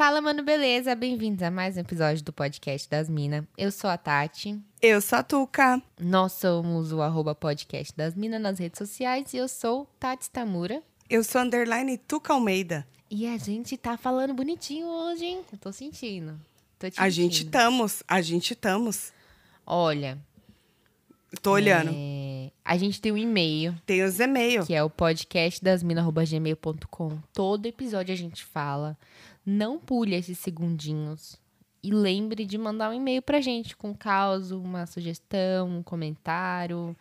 Fala, mano, beleza? Bem-vindos a mais um episódio do podcast das Minas. Eu sou a Tati. Eu sou a Tuca. Nós somos o arroba podcast das Minas nas redes sociais e eu sou Tati Tamura. Eu sou underline Tuca Almeida. E a gente tá falando bonitinho hoje, hein? Eu tô sentindo. Tô te A gente estamos, a gente estamos. Olha, Tô olhando. é, a gente tem um e-mail Tem os e-mails. que é o podcastdasmina.gmail.com. Todo episódio a gente fala. Não pule esses segundinhos. E lembre de mandar um e-mail pra gente com caos, uma sugestão, um comentário,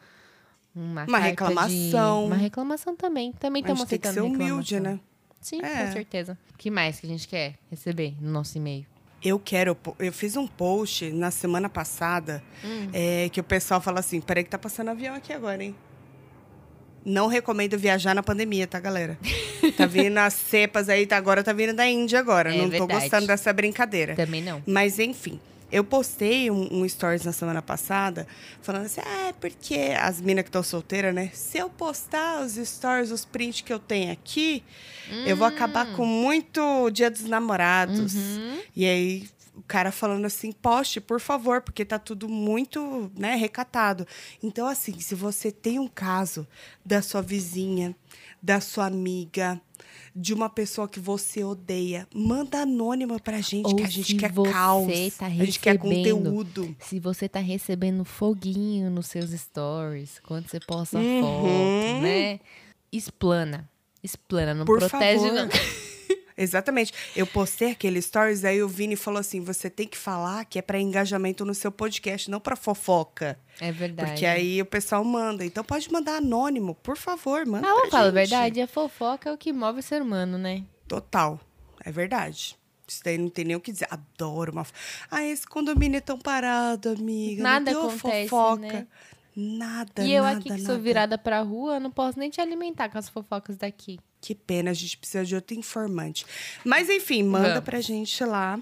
uma, Uma carta de- reclamação. Uma reclamação também. Também estamos gente tem que aceitando ser humilde, reclamação. né? Sim, É. com certeza. O que mais que a gente quer receber no nosso e-mail? Eu quero. Eu fiz um post na semana passada Hum. é, que o pessoal fala assim: peraí, que tá passando avião aqui agora, hein? Não recomendo viajar na pandemia, tá, galera? Tá vindo as cepas aí, tá, agora tá vindo da Índia agora. É Não tô verdade. gostando dessa brincadeira. Também não. Mas enfim, eu postei um, um stories na semana passada falando assim: ah, é porque as minas que estão solteiras, né? Se eu postar os stories, os prints que eu tenho aqui, eu vou acabar com muito Dia dos Namorados. Uhum. E aí. O cara falando assim, poste, por favor, porque tá tudo muito, né, recatado. Então, assim, se você tem um caso da sua vizinha, da sua amiga, de uma pessoa que você odeia, manda anônima pra gente, Ou que a gente quer caos. tá a gente quer conteúdo. Se você tá recebendo foguinho nos seus stories, quando você posta Uhum. foto, né? Explana. Explana, não Por protege favor. não. Exatamente. Eu postei aquele stories, aí o Vini falou assim: você tem que falar que é pra engajamento no seu podcast, não pra fofoca. É verdade. Porque aí o pessoal manda. Então pode mandar anônimo, por favor, manda. Ah, pra falar a verdade, a fofoca é o que move o ser humano, né? Total. É verdade. Isso daí não tem nem o que dizer. Adoro uma. Ah, esse condomínio é tão parado, amiga. Nada acontece, fofoca. né? Nada, e eu nada, aqui que sou nada. virada pra rua, não posso nem te alimentar com as fofocas daqui. Que pena, a gente precisa de outro informante. Mas, enfim, manda Vamos. pra gente lá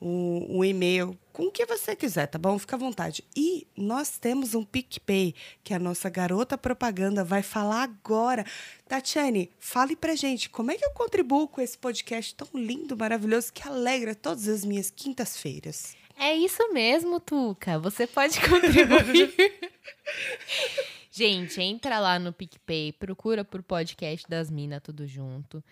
o, o e-mail com o que você quiser, tá bom? Fica à vontade. E nós temos um PicPay, que a nossa garota propaganda vai falar agora. Tatiane, fale pra gente, como é que eu contribuo com esse podcast tão lindo, maravilhoso, que alegra todas as minhas quintas-feiras? É isso mesmo, Tuca. Você pode contribuir. Gente, entra lá no PicPay, procura por podcast das Minas, tudo junto.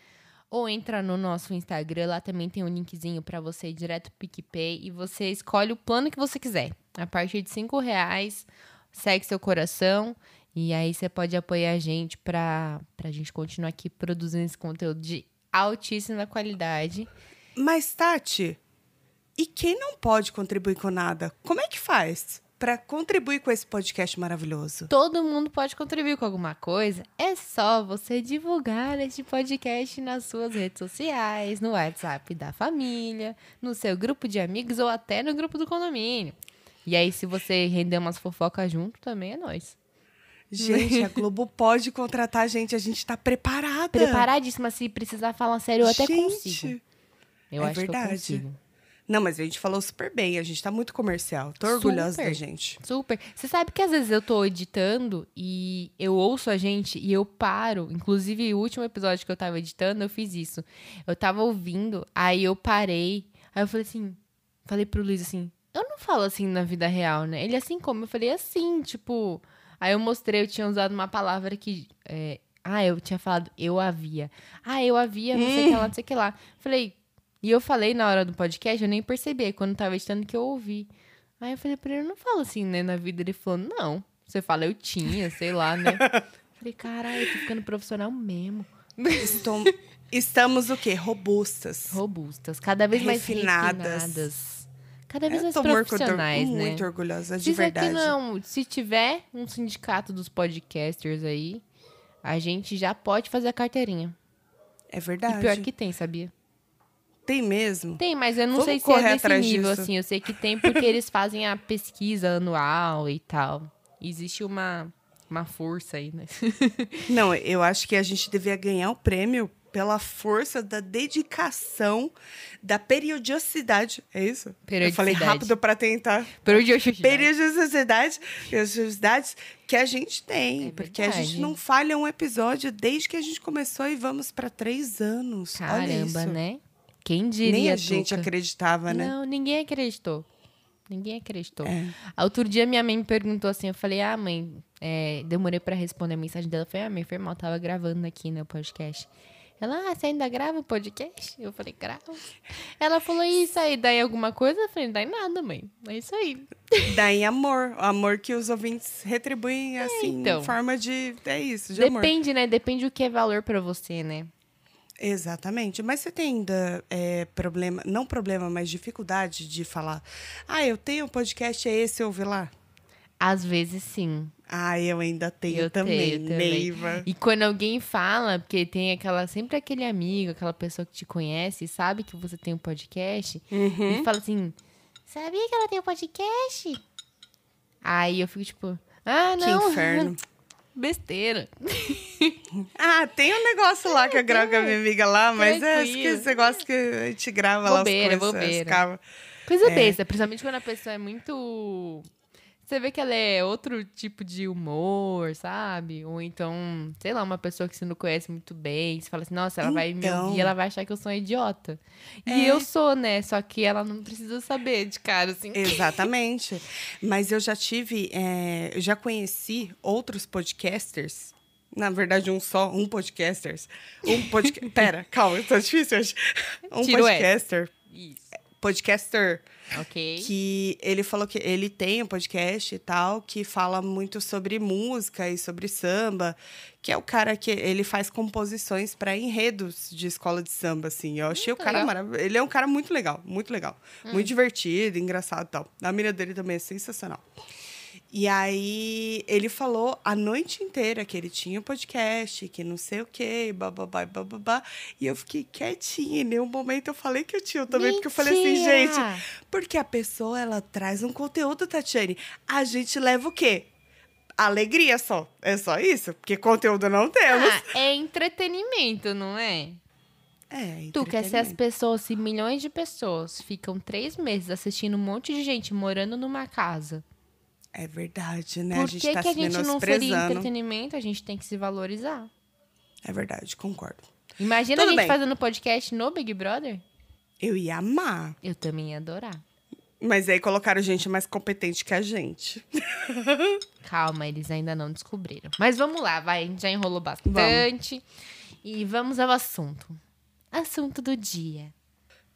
Ou entra no nosso Instagram, lá também tem um linkzinho pra você ir direto pro PicPay e você escolhe o plano que você quiser. A partir de cinco reais, segue seu coração e aí você pode apoiar a gente pra, pra gente continuar aqui produzindo esse conteúdo de altíssima qualidade. Mas, Tati, e quem não pode contribuir com nada? Como é que faz para contribuir com esse podcast maravilhoso? Todo mundo pode contribuir com alguma coisa. É só você divulgar este podcast nas suas redes sociais, no WhatsApp da família, no seu grupo de amigos ou até no grupo do condomínio. E aí, se você render umas fofocas junto, também é nóis. Gente, a Globo pode contratar a gente, a gente tá preparada. Preparadíssima, se precisar falar sério, eu até Gente, consigo. Eu é acho que eu verdade. consigo. Não, mas a gente falou super bem, a gente tá muito comercial. Tô orgulhosa Super. da gente. Super. Você sabe que às vezes eu tô editando e eu ouço a gente e eu paro. Inclusive, o último episódio que eu tava editando, eu fiz isso. Eu tava ouvindo, aí eu parei. Aí eu falei assim, falei pro Luiz assim, eu não falo assim na vida real, né? Ele assim como? Eu falei assim, tipo. Aí eu mostrei, eu tinha usado uma palavra que. é, ah, eu tinha falado eu havia. Ah, eu havia, não sei o que lá, não sei o que lá. Falei, e eu falei na hora do podcast, eu nem percebi. Quando eu tava editando que eu ouvi. Aí eu falei pra ele, não falo assim, né, na vida. Ele falou, não. Você fala, eu tinha, sei lá, né? falei, caralho, eu tô ficando profissional mesmo. Estom- Estamos o quê? Robustas. Robustas, cada vez mais Refinadas. refinadas. Cada vez Eu mais tô muito, profissionais, né? muito orgulhosa, Se de aqui verdade. não, se tiver um sindicato dos podcasters aí, a gente já pode fazer a carteirinha. É E verdade. pior que tem, sabia? Tem mesmo? Tem, mas eu não Vamos sei se é atrás nível, disso. assim. Eu sei que tem porque eles fazem a pesquisa anual e tal. Existe uma, uma força aí, né? Não, eu acho que a gente devia ganhar o prêmio pela força da dedicação, da periodicidade. É isso? Eu falei Periodicidade. rápido para tentar. Periodicidade. Periodicidade, periodicidades que a gente tem. É porque a gente não falha um episódio desde que a gente começou e vamos para três anos. Caramba, né? Quem diria, Nem a gente Tuca? acreditava, né? Não, ninguém acreditou. Ninguém acreditou. É. Outro dia minha mãe me perguntou assim, eu falei, ah, mãe, é, demorei pra responder a mensagem dela. Eu falei, ah, mãe, foi mal, tava gravando aqui no podcast. Ela, ah, você ainda grava o podcast? Eu falei, gravo. Ela falou, isso aí, daí alguma coisa? Eu falei, daí nada, mãe. É isso aí. Daí amor. Amor que os ouvintes retribuem, assim, então. em forma de. É isso, de amor. Depende, né? Depende do que é valor pra você, né? Exatamente. Mas você tem ainda é, problema, não problema, mas dificuldade de falar. Ah, eu tenho um podcast, é esse, ouve lá. Às vezes sim. Ah, eu ainda tenho Eu também, tenho também. Neiva. E quando alguém fala, porque tem aquela sempre aquele amigo, aquela pessoa que te conhece sabe que você tem um podcast, Uhum. e fala assim: Sabia que ela tem um podcast? Aí eu fico tipo, ah, Que não. inferno. Besteira. Ah, tem um negócio lá que eu gravo com a minha amiga lá, mas é Tranquilo. esse negócio que a gente grava lá Bobeira, as coisas. bobeira. Coisa É. besta, principalmente quando a pessoa é muito. Você vê que ela é outro tipo de humor, sabe? Ou então, sei lá, uma pessoa que você não conhece muito bem. Você fala assim, nossa, ela vai me Então. ouvir, ela vai achar que eu sou um idiota. E É. eu sou, né? Só que ela não precisa saber de cara, assim. Exatamente. Mas eu já tive, é, eu já conheci outros podcasters. Na verdade, um só, um podcasters. Um podcast. Pera, calma, tá difícil hoje. Um Tira o S. podcaster. Isso. Podcaster Ok. que ele falou que ele tem um podcast e tal que fala muito sobre música e sobre samba, que é o cara que ele faz composições para enredos de escola de samba assim. Eu achei o Muito cara legal. maravilhoso. Ele é um cara muito legal, muito legal, Hum. muito divertido, engraçado e tal. A mira dele também é sensacional. E aí ele falou a noite inteira que ele tinha um podcast, que não sei o quê, bababá, bababá. E eu fiquei quietinha. Em nenhum momento eu falei que eu tinha também, porque eu falei assim, Mentira! gente, porque a pessoa, ela traz um conteúdo, Tatiane. A gente leva o quê? Alegria só. É só isso? Porque conteúdo não temos. Ah, é entretenimento, não é? é, Tu quer ser as pessoas, se milhões de pessoas ficam três meses assistindo um monte de gente morando numa casa. É verdade, né? Por a gente que, tá que a gente não seria entretenimento? A gente tem que se valorizar. É verdade, concordo. Imagina Tudo a gente bem. fazendo podcast no Big Brother. Eu ia amar. Eu também ia adorar. Mas aí colocaram gente mais competente que a gente. Calma, eles ainda não descobriram. Mas vamos lá, vai. A gente já enrolou bastante. E vamos ao assunto. Assunto do dia.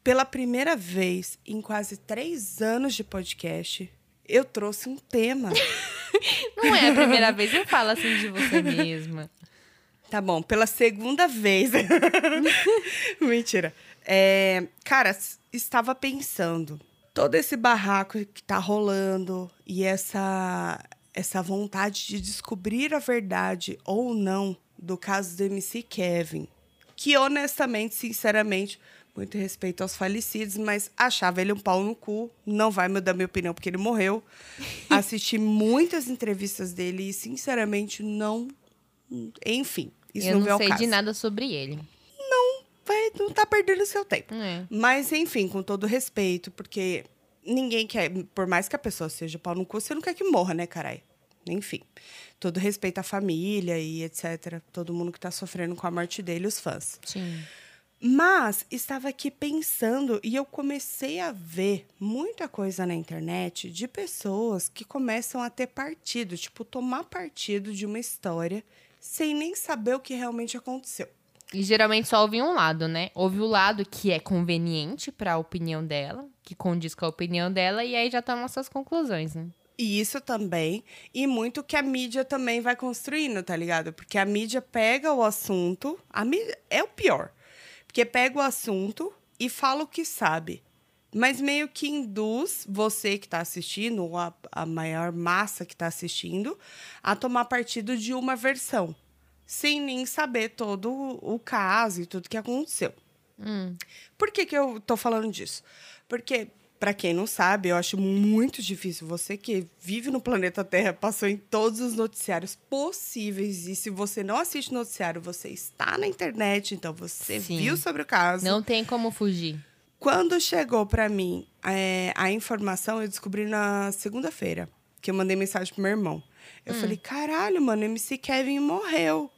Pela primeira vez em quase três anos de podcast, eu trouxe um tema. Não é a primeira vez, não fala assim de você mesma. Tá bom, pela segunda vez. Mentira. É, cara, estava pensando. Todo esse barraco que tá rolando e essa, essa vontade de descobrir a verdade ou não do caso do MC Kevin. Que honestamente, sinceramente, muito respeito aos falecidos, mas achava ele um pau no cu. Não vai mudar minha opinião porque ele morreu. Assisti muitas entrevistas dele e, sinceramente, não. Enfim, isso eu não, não, sei de nada sobre ele. Vai, não tá perdendo seu tempo. É. Mas, enfim, com todo respeito, porque ninguém quer, por mais que a pessoa seja pau no cu, você não quer que morra, né, carai? Enfim, todo respeito à família e etc. Todo mundo que tá sofrendo com a morte dele, os fãs. Sim. Mas estava aqui pensando e eu comecei a ver muita coisa na internet de pessoas que começam a ter partido, tipo, tomar partido de uma história sem nem saber o que realmente aconteceu. E geralmente só ouve um lado, né? Ouve o lado que é conveniente pra opinião dela, que condiz com a opinião dela, e aí já toma suas conclusões, né? E isso também, e muito que a mídia também vai construindo, tá ligado? Porque a mídia pega o assunto, a mídia é o pior. Porque pega o assunto e fala o que sabe. Mas meio que induz você que tá assistindo, ou a, a maior massa que tá assistindo, a tomar partido de uma versão. Sem nem saber todo o caso e tudo que aconteceu. Hum. Por que, que eu tô falando disso? Porque, para quem não sabe, eu acho muito difícil. Você que vive no planeta Terra, passou em todos os noticiários possíveis. E se você não assiste noticiário, você está na internet, então você Sim. viu sobre o caso. Não tem como fugir. Quando chegou para mim é, a informação, eu descobri na segunda-feira, que eu mandei mensagem pro meu irmão. Eu falei, caralho, mano, MC Kevin morreu.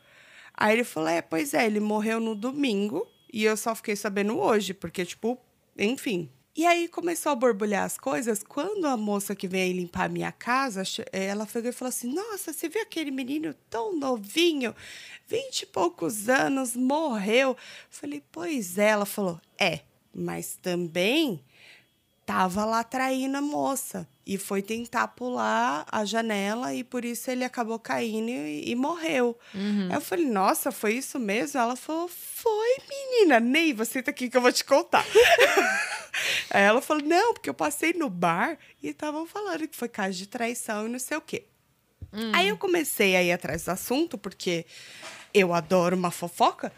Aí ele falou, é, pois é, ele morreu no domingo e eu só fiquei sabendo hoje, porque, tipo, enfim. E aí começou a borbulhar as coisas. Quando a moça que veio limpar a minha casa, ela pegou e falou assim: Nossa, você viu aquele menino tão novinho, vinte e poucos anos, morreu. Falei, pois é. Ela falou: É, mas também tava lá traindo a moça e foi tentar pular a janela e por isso ele acabou caindo e, e morreu. Uhum. Eu falei, nossa, foi isso mesmo? Ela falou, foi, menina. Ney, você tá aqui que eu vou te contar. Aí ela falou, não, porque eu passei no bar e estavam falando que foi caso de traição e não sei o quê. Hum. Aí eu comecei a ir atrás do assunto, porque eu adoro uma fofoca.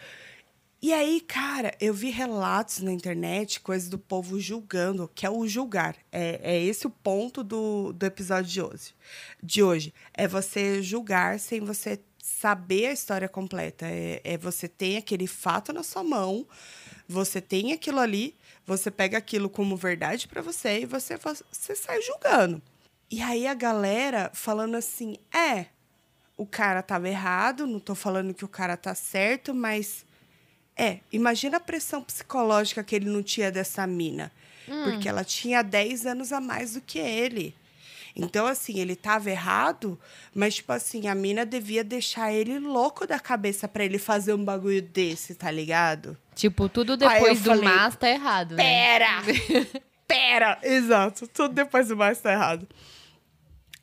E aí, cara, eu vi relatos na internet, coisas do povo julgando, que é o julgar. É, é esse o ponto do, do episódio de hoje. De hoje. É você julgar sem você saber a história completa. É, é você ter aquele fato na sua mão, você tem aquilo ali, você pega aquilo como verdade para você e você, você sai julgando. E aí a galera falando assim: é, o cara tava errado, não tô falando que o cara tá certo, mas é, imagina a pressão psicológica que ele não tinha dessa mina. Hum. Porque ela tinha 10 anos a mais do que ele. Então, assim, ele tava errado, mas, tipo assim, a mina devia deixar ele louco da cabeça para ele fazer um bagulho desse, tá ligado? Tipo, tudo depois do falei, mas tá errado, né? Pera! pera! Exato, tudo depois do mas tá errado.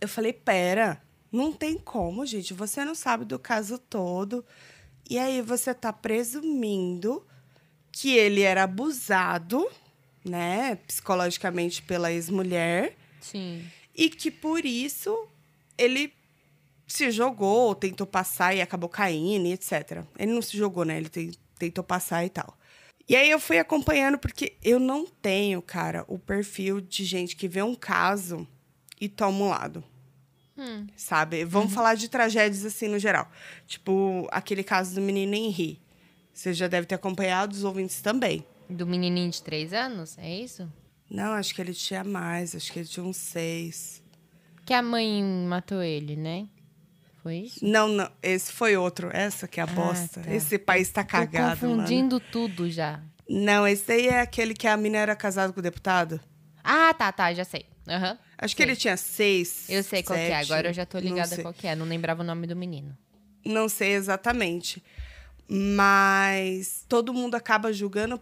Eu falei, pera, não tem como, gente. Você não sabe do caso todo. E aí você tá presumindo que ele era abusado, né, psicologicamente pela ex-mulher. Sim. E que por isso ele se jogou, tentou passar e acabou caindo, etc. Ele não se jogou, né? Ele tentou passar e tal. E aí eu fui acompanhando porque eu não tenho, cara, o perfil de gente que vê um caso e toma um lado. Hum. Sabe? Vamos uhum. falar de tragédias assim no geral. Tipo, aquele caso do menino Henri. Você já deve ter acompanhado, os ouvintes também. Do menininho de três anos? É isso? Não, acho que ele tinha mais. Acho que ele tinha uns seis. Que a mãe matou ele, né? Foi isso? Não, não. Esse foi outro. Essa que é a ah, bosta. Tá. Esse país tá cagado, Tô confundindo mano. tudo já. Não, esse aí é aquele que a mina era casada com o deputado. Ah, tá, tá. Já sei. Uhum. Acho que ele tinha seis. Eu sei qual é, agora eu já tô ligada qual é. Não lembrava o nome do menino. Não sei exatamente. Mas todo mundo acaba julgando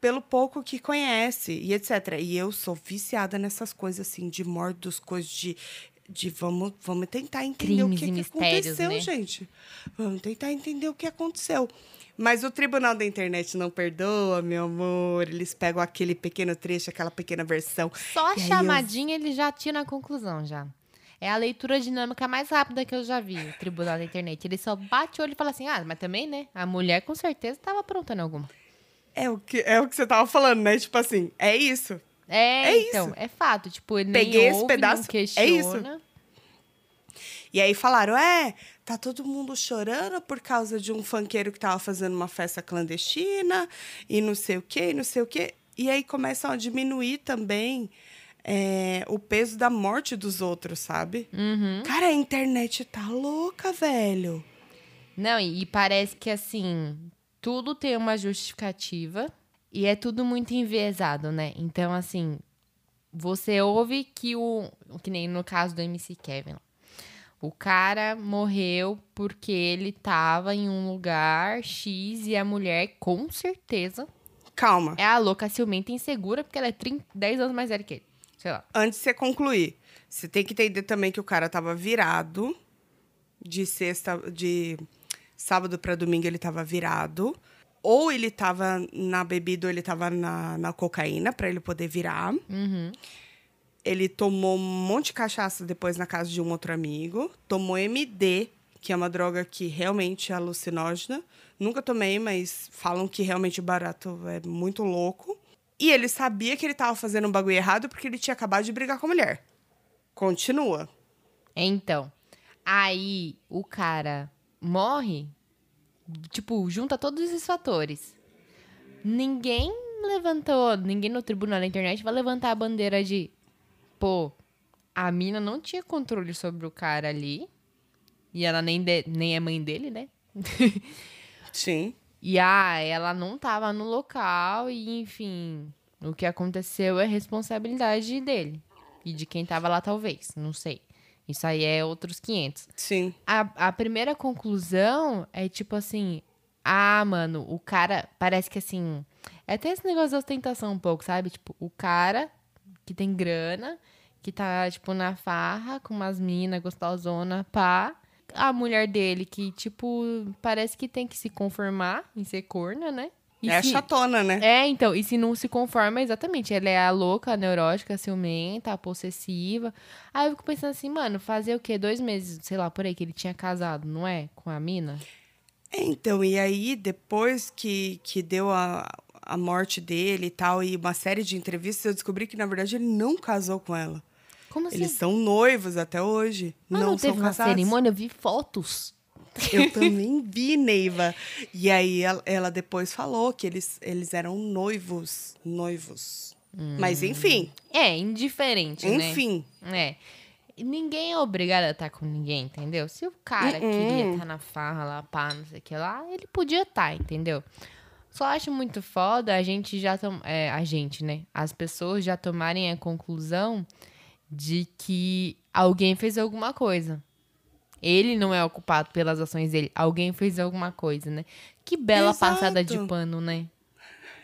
pelo pouco que conhece e etc. E eu sou viciada nessas coisas assim, de mortos, coisas de. De vamos, vamos tentar entender Crimes o que, que aconteceu, né? gente. Vamos tentar entender o que aconteceu. Mas o Tribunal da Internet não perdoa, meu amor. Eles pegam aquele pequeno trecho, aquela pequena versão. Só a chamadinha eu... ele já tira a conclusão, já. É a leitura dinâmica mais rápida que eu já vi, o Tribunal da Internet. Ele só bate o olho e fala assim, ah, mas também, né? A mulher com certeza estava aprontando alguma. É o, que, é o que você tava falando, né? Tipo assim, é isso. É, é então, isso. é fato. Tipo, ele Peguei nem esse ouve, pedaço, é isso. E aí falaram, é, tá todo mundo chorando por causa de um funkeiro que tava fazendo uma festa clandestina e não sei o quê, e não sei o quê. E aí começam a diminuir também é, o peso da morte dos outros, sabe? Uhum. Cara, a internet tá louca, velho. Não, e parece que assim, tudo tem uma justificativa e é tudo muito enviesado, né? Então, assim, você ouve que o. Que nem no caso do MC Kevin. O cara morreu porque ele tava em um lugar X e a mulher, com certeza. Calma. É a louca ciumenta insegura, porque ela é 30, 10 anos mais velha que ele. Sei lá. Antes de você concluir, você tem que entender também que o cara tava virado de sexta. de sábado para domingo ele tava virado. Ou ele tava na bebida ou ele tava na, na cocaína para ele poder virar. Uhum. Ele tomou um monte de cachaça depois na casa de um outro amigo. Tomou MD, que é uma droga que realmente é alucinógena. Nunca tomei, mas falam que realmente o barato é muito louco. E ele sabia que ele estava fazendo um bagulho errado porque ele tinha acabado de brigar com a mulher. Continua. Então, aí o cara morre, tipo, junta todos esses fatores. Ninguém levantou, ninguém no tribunal da internet vai levantar a bandeira de pô, a mina não tinha controle sobre o cara ali. E ela nem, de, nem é mãe dele, né? Sim. E ah, ela não tava no local e, enfim, o que aconteceu é responsabilidade dele. E de quem tava lá, talvez. Não sei. Isso aí é outros 500. Sim. A, a primeira conclusão é tipo assim: ah, mano, o cara. Parece que assim. É até esse negócio da ostentação um pouco, sabe? Tipo, o cara que tem grana, que tá, tipo, na farra com umas minas gostosona, pá. A mulher dele que, tipo, parece que tem que se conformar em ser corna, né? E é se- chatona, né? é, então, e se não se conforma, exatamente, ela é a louca, a neurótica, a ciumenta, a possessiva. Aí eu fico pensando assim, mano, fazer o quê? Dois meses, sei lá, por aí, que ele tinha casado, não é? Com a mina? É, Então, e aí, depois que, que deu a, a morte dele e tal, e uma série de entrevistas, eu descobri que, na verdade, ele não casou com ela. Como assim? Eles são noivos até hoje. Ah, não, não são teve uma casados. cerimônia, eu vi fotos. Eu também vi, Neiva. E aí ela, ela depois falou que eles, eles eram noivos. Noivos. Mas enfim, É, indiferente, né? enfim. É. E Ninguém é obrigado a estar com ninguém, entendeu? Se o cara Uh-uh. queria estar na farra lá, pá, não sei o que lá, ele podia estar, entendeu? Só acho muito foda a gente já tom... é, a gente, né? As pessoas já tomarem a conclusão de que alguém fez alguma coisa. Ele não é o culpado pelas ações dele. Alguém fez alguma coisa, né? Que bela Exato. passada de pano, né?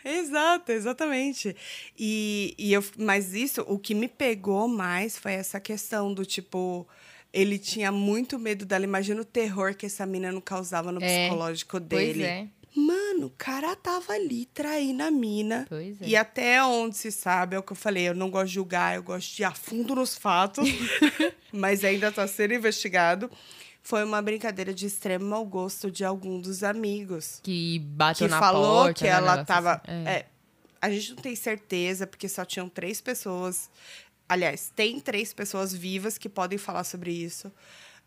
Exato, exatamente. E, e eu, mas isso, o que me pegou mais foi essa questão do tipo. Ele tinha muito medo dela. Imagina o terror que essa mina não causava no É, psicológico Pois dele. é. Mano, o cara tava ali traindo a mina. Pois é. E até onde se sabe, é o que eu falei, eu não gosto de julgar, eu gosto de ir a fundo nos fatos, mas ainda tá sendo investigado. Foi uma brincadeira de extremo mau gosto de algum dos amigos. Que bateu Que na falou porta. que né, um ela tava. assim. é, a gente não tem certeza, porque só tinham três pessoas. Aliás, tem três pessoas vivas que podem falar sobre isso.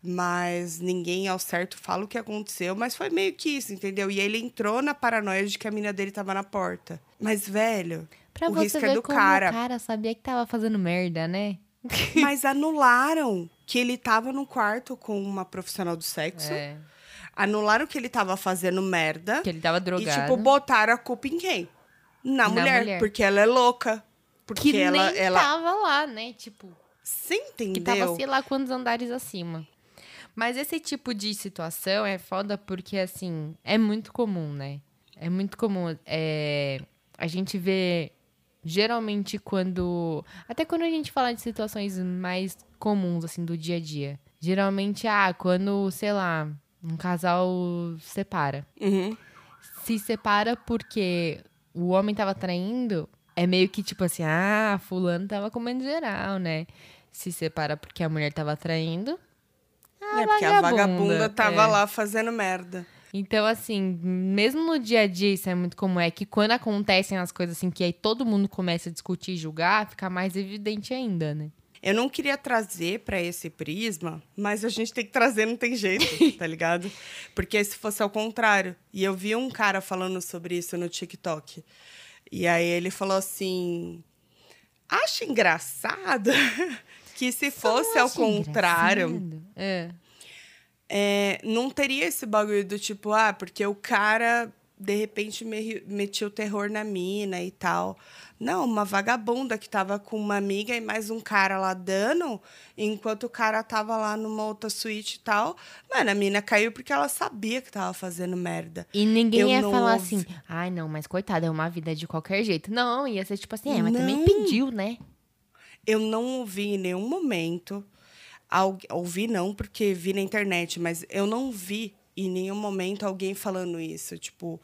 Mas ninguém ao certo fala o que aconteceu. Mas foi meio que isso, entendeu? E ele entrou na paranoia de que a mina dele tava na porta. Mas, velho, Pra o você risco ver é do cara. o cara sabia que tava fazendo merda, né? Mas anularam que ele tava no quarto com uma profissional do sexo. É. Anularam que ele tava fazendo merda. Que ele tava E, drogado. tipo, botaram a culpa em quem? Na, Na mulher, mulher. Porque ela é louca. Porque que ela. nem ela... tava lá, né? Tipo, Você entendeu? que tava sei lá quantos andares acima. Mas esse tipo de situação é foda porque, assim, é muito comum, né? É muito comum. É... A gente vê, geralmente, quando... Até quando a gente fala de situações mais comuns, assim, do dia a dia. Geralmente, ah, quando, sei lá, um casal separa. Uhum. se separa porque o homem tava traindo, é meio que tipo assim, ah, fulano tava comendo geral, né? Se separa porque a mulher tava traindo. É porque a vagabunda, tava é. lá fazendo merda. Então, assim, mesmo no dia a dia, isso é muito comum. É que quando acontecem as coisas assim, que aí todo mundo começa a discutir e julgar, fica mais evidente ainda, né? Eu não queria trazer pra esse prisma, mas a gente tem que trazer, não tem jeito, tá ligado? Porque se fosse ao contrário. E eu vi um cara falando sobre isso no TikTok. E aí ele falou assim: acho engraçado que se fosse ao contrário. É. é, não teria esse bagulho do tipo, ah, porque o cara de repente me, metia o terror na mina e tal. Não, uma vagabunda que tava com uma amiga e mais um cara lá dando, enquanto o cara tava lá numa outra suíte e tal. Mano, a mina caiu porque ela sabia que tava fazendo merda. E ninguém Eu ia falar ouvi. assim, ai não, mas coitada, é uma vida de qualquer jeito. Não, ia ser tipo assim, é, mas também Não. pediu, né? Eu não ouvi em nenhum momento. Ouvi não, porque vi na internet, mas eu não vi em nenhum momento alguém falando isso. Tipo,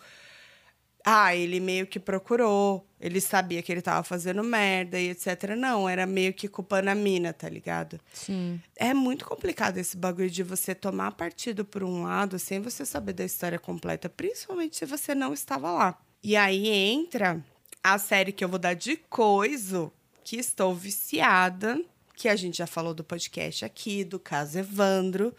ah, ele meio que procurou, ele sabia que ele tava fazendo merda e etc. Não, era meio que culpando a mina, tá ligado? Sim. É muito complicado esse bagulho de você tomar partido por um lado sem você saber da história completa, principalmente se você não estava lá. E aí entra a série que eu vou dar de coiso, que estou viciada, que a gente já falou do podcast aqui, do caso Evandro.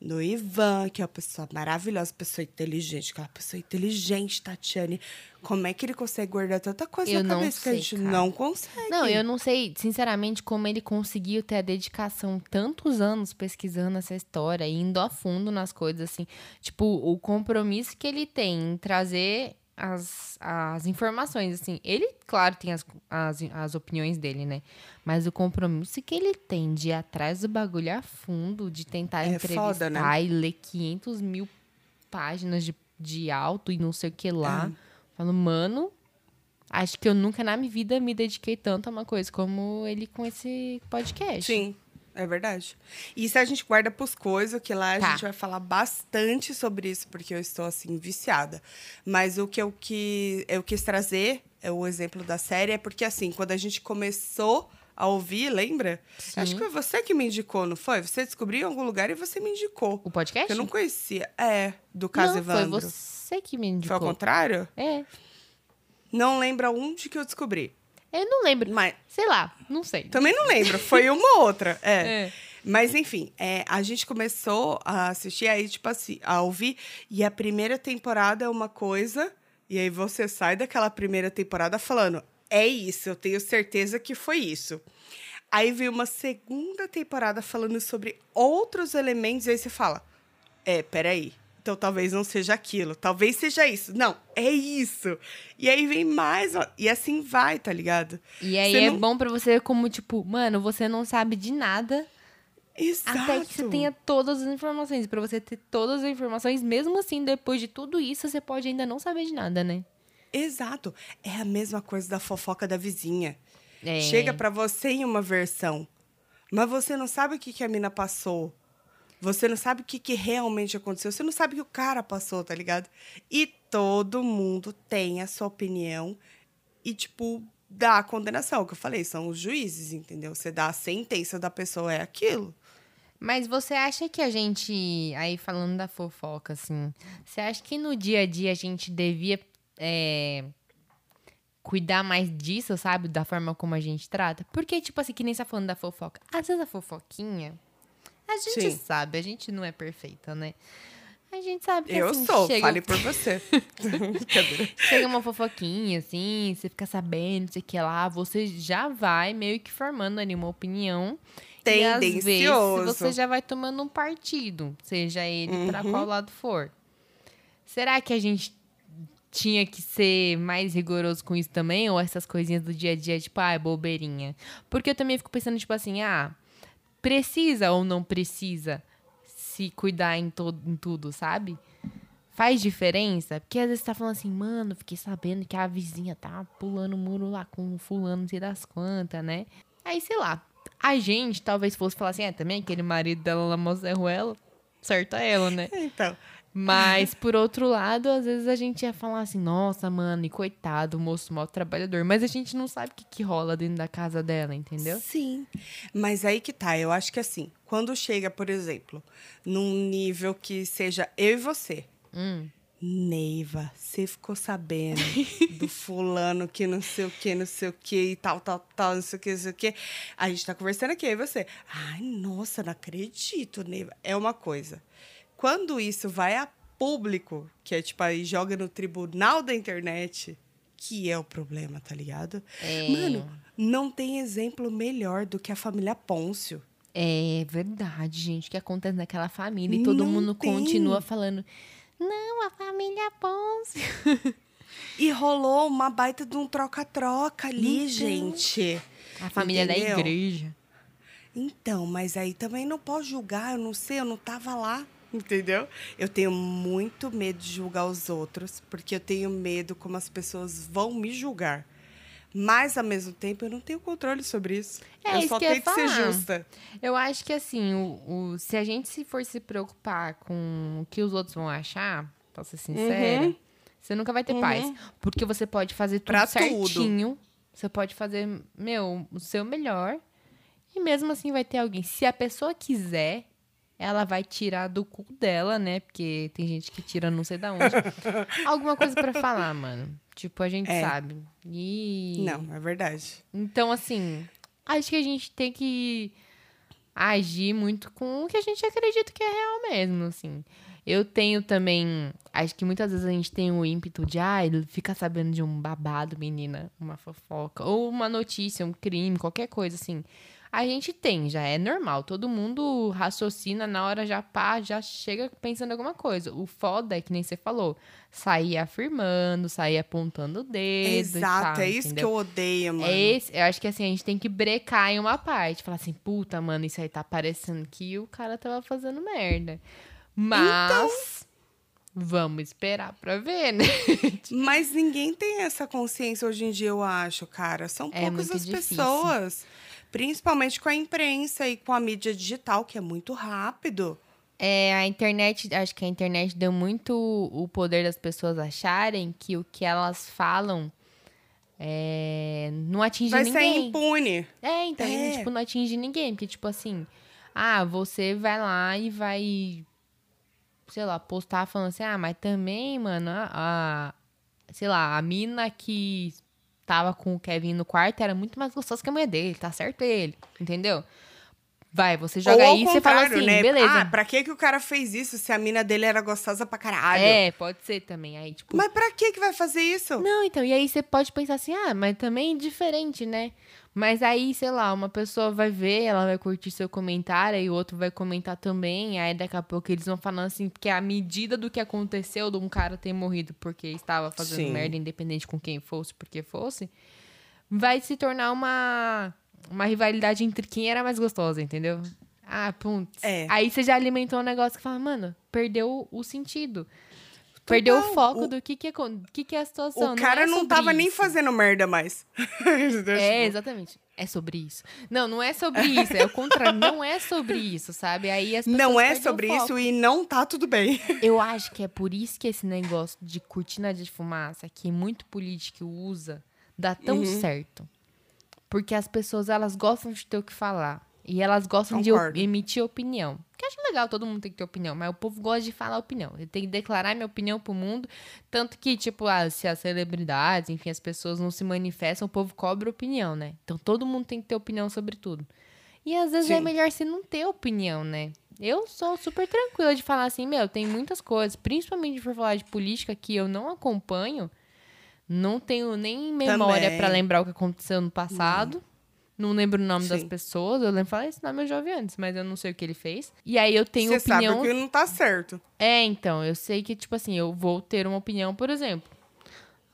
no Ivan, que é uma pessoa maravilhosa, pessoa inteligente, aquela pessoa inteligente, Tatiane. Como é que ele consegue guardar tanta coisa Eu na cabeça que a sei, gente cara. não consegue? Não, eu não sei, sinceramente, como ele conseguiu ter a dedicação tantos anos pesquisando essa história, indo a fundo nas coisas, assim. Tipo, o compromisso que ele tem em trazer as, as informações, assim. Ele, claro, tem as, as, as opiniões dele, né? Mas o compromisso que ele tem de ir atrás do bagulho a fundo, de tentar É entrevistar foda, né? e ler 500 mil páginas de, de alto e não sei o que lá. É. Falo, mano, Acho que eu nunca na minha vida me dediquei tanto a uma coisa como ele com esse podcast. Sim, é verdade. E se a gente guarda pros coisas, que lá a Tá. gente vai falar bastante sobre isso, porque eu estou, assim, viciada. Mas o que eu, que eu quis trazer, é o exemplo da série, é porque, assim, quando a gente começou a ouvir, lembra? Sim. Acho que foi você que me indicou, não foi? Você descobriu em algum lugar e você me indicou. O podcast? Eu não conhecia. É, do caso não, foi Evandro. você que me Foi ao indicou. contrário? É. Não lembro onde que eu descobri. Eu não lembro. Mas Sei lá, não sei. também não lembro. Foi uma ou outra. É. É. Mas, enfim, é, a gente começou a assistir aí, tipo assim, a ouvir. E a primeira temporada é uma coisa. E aí você sai daquela primeira temporada falando: é isso, eu tenho certeza que foi isso. Aí vem uma segunda temporada falando sobre outros elementos. E aí você fala: é, peraí. Então talvez não seja aquilo, talvez seja isso. Não, é isso. E aí vem mais, e assim vai, tá ligado? E aí Você é não- bom pra você como, tipo, mano, você não sabe de nada Exato. até que você tenha todas as informações. Pra você ter todas as informações, mesmo assim, depois de tudo isso, você pode ainda não saber de nada, né? Exato. É a mesma coisa da fofoca da vizinha. É. Chega pra você em uma versão, mas você não sabe o que, que a mina passou. Você não sabe o que, que realmente aconteceu. Você não sabe o que o cara passou, tá ligado? E todo mundo tem a sua opinião e, tipo, dá a condenação. O que eu falei, são os juízes, entendeu? Você dá a sentença da pessoa, é aquilo. Mas você acha que a gente, aí falando da fofoca, assim, você acha que no dia a dia a gente devia é, cuidar mais disso, sabe? Da forma como a gente trata? Porque, tipo assim, que nem você tá falando da fofoca. Às vezes a fofoquinha, a gente Sim. sabe, a gente não é perfeita, né? A gente sabe que Eu assim, sou, chega, fale por você. Chega uma fofoquinha, assim, você fica sabendo, não sei o que lá, você já vai meio que formando ali uma opinião. E às vezes Tendencioso. você já vai tomando um partido, seja ele pra qual lado for. Será que a gente tinha que ser mais rigoroso com isso também? Ou essas coisinhas do dia a dia, tipo, ah, é bobeirinha? Porque eu também fico pensando, tipo assim, ah, precisa ou não precisa se cuidar em, todo, em tudo, sabe? Faz diferença? Porque às vezes você tá falando assim, mano, fiquei sabendo que a vizinha tá pulando o muro lá com fulano, não sei das quantas, né? Aí, sei lá, a gente talvez fosse falar assim, é, também aquele marido dela Mozerruela, certo é ela, né? Então, Mas, por outro lado, às vezes a gente ia falar assim, nossa, mano, e coitado, o moço mal trabalhador. Mas a gente não sabe o que, que rola dentro da casa dela, entendeu? Sim. Mas aí que tá, eu acho que assim, quando chega, por exemplo, num nível que seja eu e você. Hum. Neiva, você ficou sabendo do fulano que não sei o que, não sei o que e tal, tal, tal, não sei o que, não sei o que. A gente tá conversando aqui, e você. Ai, nossa, não acredito, Neiva. É uma coisa. Quando isso vai a público, que é tipo aí joga no tribunal da internet, que é o problema, tá ligado? É. Mano, não tem exemplo melhor do que a família Pôncio. É verdade, gente, o que acontece naquela família e todo Não mundo tem. continua falando, não, a família Ponce. E rolou uma baita de um troca-troca ali, Então. gente. A família da Entendeu? igreja. Então, mas aí também não posso julgar, eu não sei, eu não tava lá, entendeu? Eu tenho muito medo de julgar os outros, porque eu tenho medo como as pessoas vão me julgar. Mas, ao mesmo tempo, eu não tenho controle sobre isso. É, eu isso só que tenho que ser falar. justa. Eu acho que assim, o, o- se a gente se for se preocupar com o que os outros vão achar, pra ser sincera, você nunca vai ter Uhum. paz. Porque você pode fazer tudo Pra tudo. certinho. Você pode fazer, meu, o seu melhor. E mesmo assim vai ter alguém. Se a pessoa quiser, ela vai tirar do cu dela, né? Porque tem gente que tira não sei da onde. Alguma coisa pra falar, mano. Tipo, a gente É. sabe. E. Não, é verdade. Então, assim, acho que a gente tem que agir muito com o que a gente acredita que é real mesmo, assim. Eu tenho também. Acho que muitas vezes a gente tem o ímpeto de, ah, ele fica sabendo de um babado, menina, uma fofoca, ou uma notícia, um crime, qualquer coisa assim. A gente tem, já é normal. Todo mundo raciocina na hora, já pá, já chega pensando alguma coisa. O foda é que nem você falou, sair afirmando, sair apontando o dedo. Exato, tal, é isso entendeu? que eu odeio, mano. É esse, eu acho que assim, a gente tem que brecar em uma parte. Falar assim, puta, mano, isso aí tá parecendo que o cara tava fazendo merda. Mas. Vamos esperar pra ver, né? Mas ninguém tem essa consciência hoje em dia, eu acho, cara. São É poucas as difícil. pessoas. Principalmente com a imprensa e com a mídia digital, que é muito rápido. É, a internet, acho que a internet deu muito o poder das pessoas acharem que o que elas falam é, não atinge Vai ser ninguém. impune. É, então, É. tipo, não atinge ninguém. Porque, tipo assim, ah, você vai lá e vai, sei lá, postar falando assim, ah, mas também, mano, a, a- sei lá, a mina que tava com o Kevin no quarto era muito mais gostosa que a mulher dele, tá certo ele, entendeu? Vai, você joga aí e você fala assim, né? beleza. Ah, pra que, que o cara fez isso se a mina dele era gostosa pra caralho? é, pode ser também. Aí, tipo, Mas pra que que vai fazer isso? Não, então, e aí você pode pensar assim, ah, mas também é diferente, né? Mas aí, sei lá, uma pessoa vai ver, ela vai curtir seu comentário, e o outro vai comentar também, aí daqui a pouco eles vão falando assim, que a medida do que aconteceu de um cara ter morrido porque estava fazendo Sim. merda, independente com quem fosse, porque fosse, vai se tornar uma, uma rivalidade entre quem era mais gostosa, entendeu? Ah, putz. É. Aí você já alimentou um negócio que fala, mano, perdeu o sentido. Perdeu o foco O- do que, que, é, que, que é a situação. O cara é não, tava nem isso. fazendo merda mais. É, exatamente. É sobre isso. Não, não é sobre isso. É o contrário. Não é sobre isso, sabe? Aí as pessoas Não é sobre isso e não tá tudo bem. Eu acho que é por isso que esse negócio de cortina de fumaça, que muito político usa, dá tão Uhum. certo. Porque as pessoas, elas gostam de ter o que falar. E elas gostam de Concordo. op- emitir opinião. Que eu acho legal, todo mundo tem que ter opinião. Mas o povo gosta de falar opinião. Eu tenho que declarar minha opinião pro mundo. Tanto que, tipo, ah, se as celebridades, enfim, as pessoas não se manifestam, o povo cobra opinião, né? Então todo mundo tem que ter opinião sobre tudo. E às vezes é Sim. melhor você não ter opinião, né? Eu sou super tranquila de falar assim, meu, tem muitas coisas, principalmente por falar de política que eu não acompanho, não tenho nem memória pra lembrar o que aconteceu no passado. Não lembro o nome das Sim. pessoas. Eu lembro, falei, esse nome eu já ouvi antes, mas eu não sei o que ele fez. E aí eu tenho Você opinião. sabe que não tá certo. É, então, eu sei que, tipo assim, eu vou ter uma opinião, por exemplo.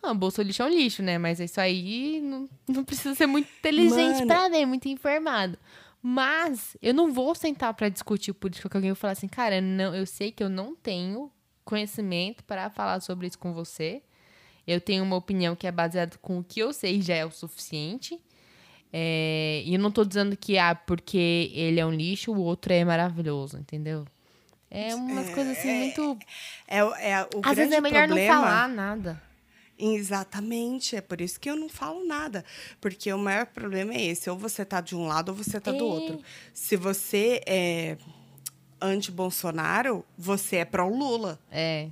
Ah, bolso lixo é um lixo, né? Mas isso aí não, não precisa ser muito inteligente Mano. pra ver, muito informado. Mas eu não vou sentar pra discutir política com alguém e falar assim, cara, não, eu sei que eu não tenho conhecimento para falar sobre isso com você. Eu tenho uma opinião que é baseada com o que eu sei já é o suficiente. É, e eu não tô dizendo que, ah, porque ele é um lixo, o outro é maravilhoso, entendeu? É umas coisas assim muito. É, o- é o Às vezes é melhor problema. não falar nada. Exatamente, é por isso que eu não falo nada. Porque o maior problema é esse: ou você tá de um lado ou você tá do É. outro. Se você é anti-Bolsonaro, você é pró-Lula. É.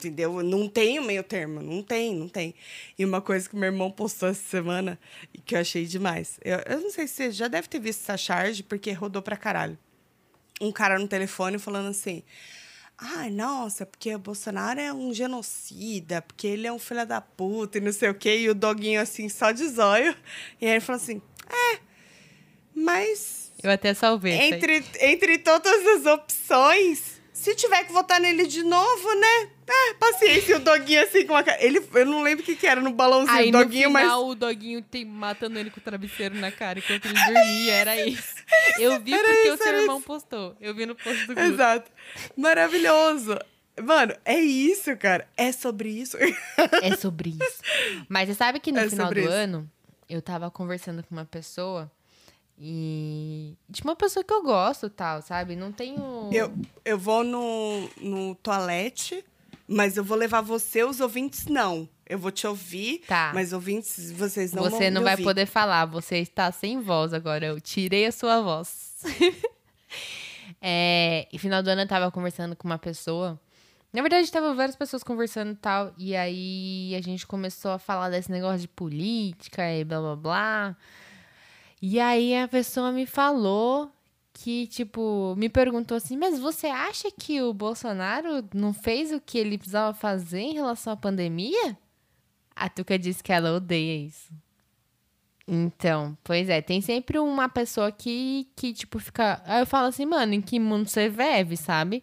Entendeu? Não tem o meio termo, não tem, não tem. E uma coisa que meu irmão postou essa semana e que eu achei demais. Eu, eu não sei se você já deve ter visto essa charge, porque rodou pra caralho. Um cara no telefone falando assim: Ai, nossa, porque o Bolsonaro é um genocida, porque ele é um filho da puta e não sei o quê. E o doguinho assim, só de zóio. E aí ele falou assim: É, mas Eu até salvei. entre, entre todas as opções, se tiver que votar nele de novo, né? É, paciência, e o doguinho assim com a cara. Ele, eu não lembro o que, que era no balãozinho, Aí o no doguinho, final o doguinho tem, matando ele com o travesseiro na cara enquanto ele dormia. Era isso. Eu vi era porque o isso, seu era irmão isso. postou. Eu vi no post do mas. grupo. Exato. Maravilhoso. Mano, é isso, cara. É sobre isso. É sobre isso. Mas você sabe que no É final do isso. ano, eu tava conversando com uma pessoa e. De uma pessoa que eu gosto e tal, sabe? Não tenho. eu, eu vou no, no toalete, mas eu vou levar você, os ouvintes, não. Eu vou te ouvir, Tá. mas ouvintes, vocês não vão Você não vai ouvir. poder falar, você está sem voz agora. Eu tirei a sua voz. é, e final do ano eu tava conversando com uma pessoa. Na verdade, tava várias pessoas conversando e tal. E aí a gente começou a falar desse negócio de política e blá blá blá. E aí a pessoa me falou que, tipo, me perguntou assim: Mas você acha que o Bolsonaro não fez o que ele precisava fazer em relação à pandemia? A Tuca disse que ela odeia isso. Então, pois é, tem sempre uma pessoa que, que tipo, fica. Aí eu falo assim, mano, em que mundo você vive, sabe?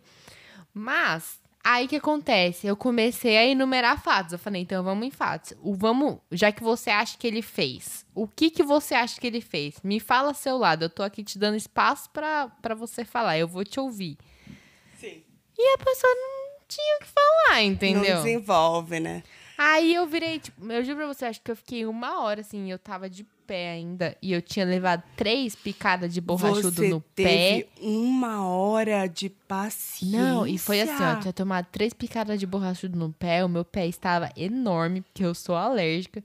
Mas, aí que acontece? Eu comecei a enumerar fatos. Eu falei, então vamos em fatos. O vamos, já que você acha que ele fez, o que que você acha que ele fez? Me fala seu lado. Eu tô aqui te dando espaço pra você falar. Eu vou te ouvir. Sim. E a pessoa não tinha o que falar, entendeu? Não desenvolve, né? Aí eu virei, tipo, eu juro pra você, acho que eu fiquei uma hora assim, eu tava de pé ainda e eu tinha levado três picadas de borrachudo Você no teve pé. uma hora de paciência. Não, e foi assim, ó, eu tinha tomado três picadas de borrachudo no pé, o meu pé estava enorme, porque eu sou alérgica.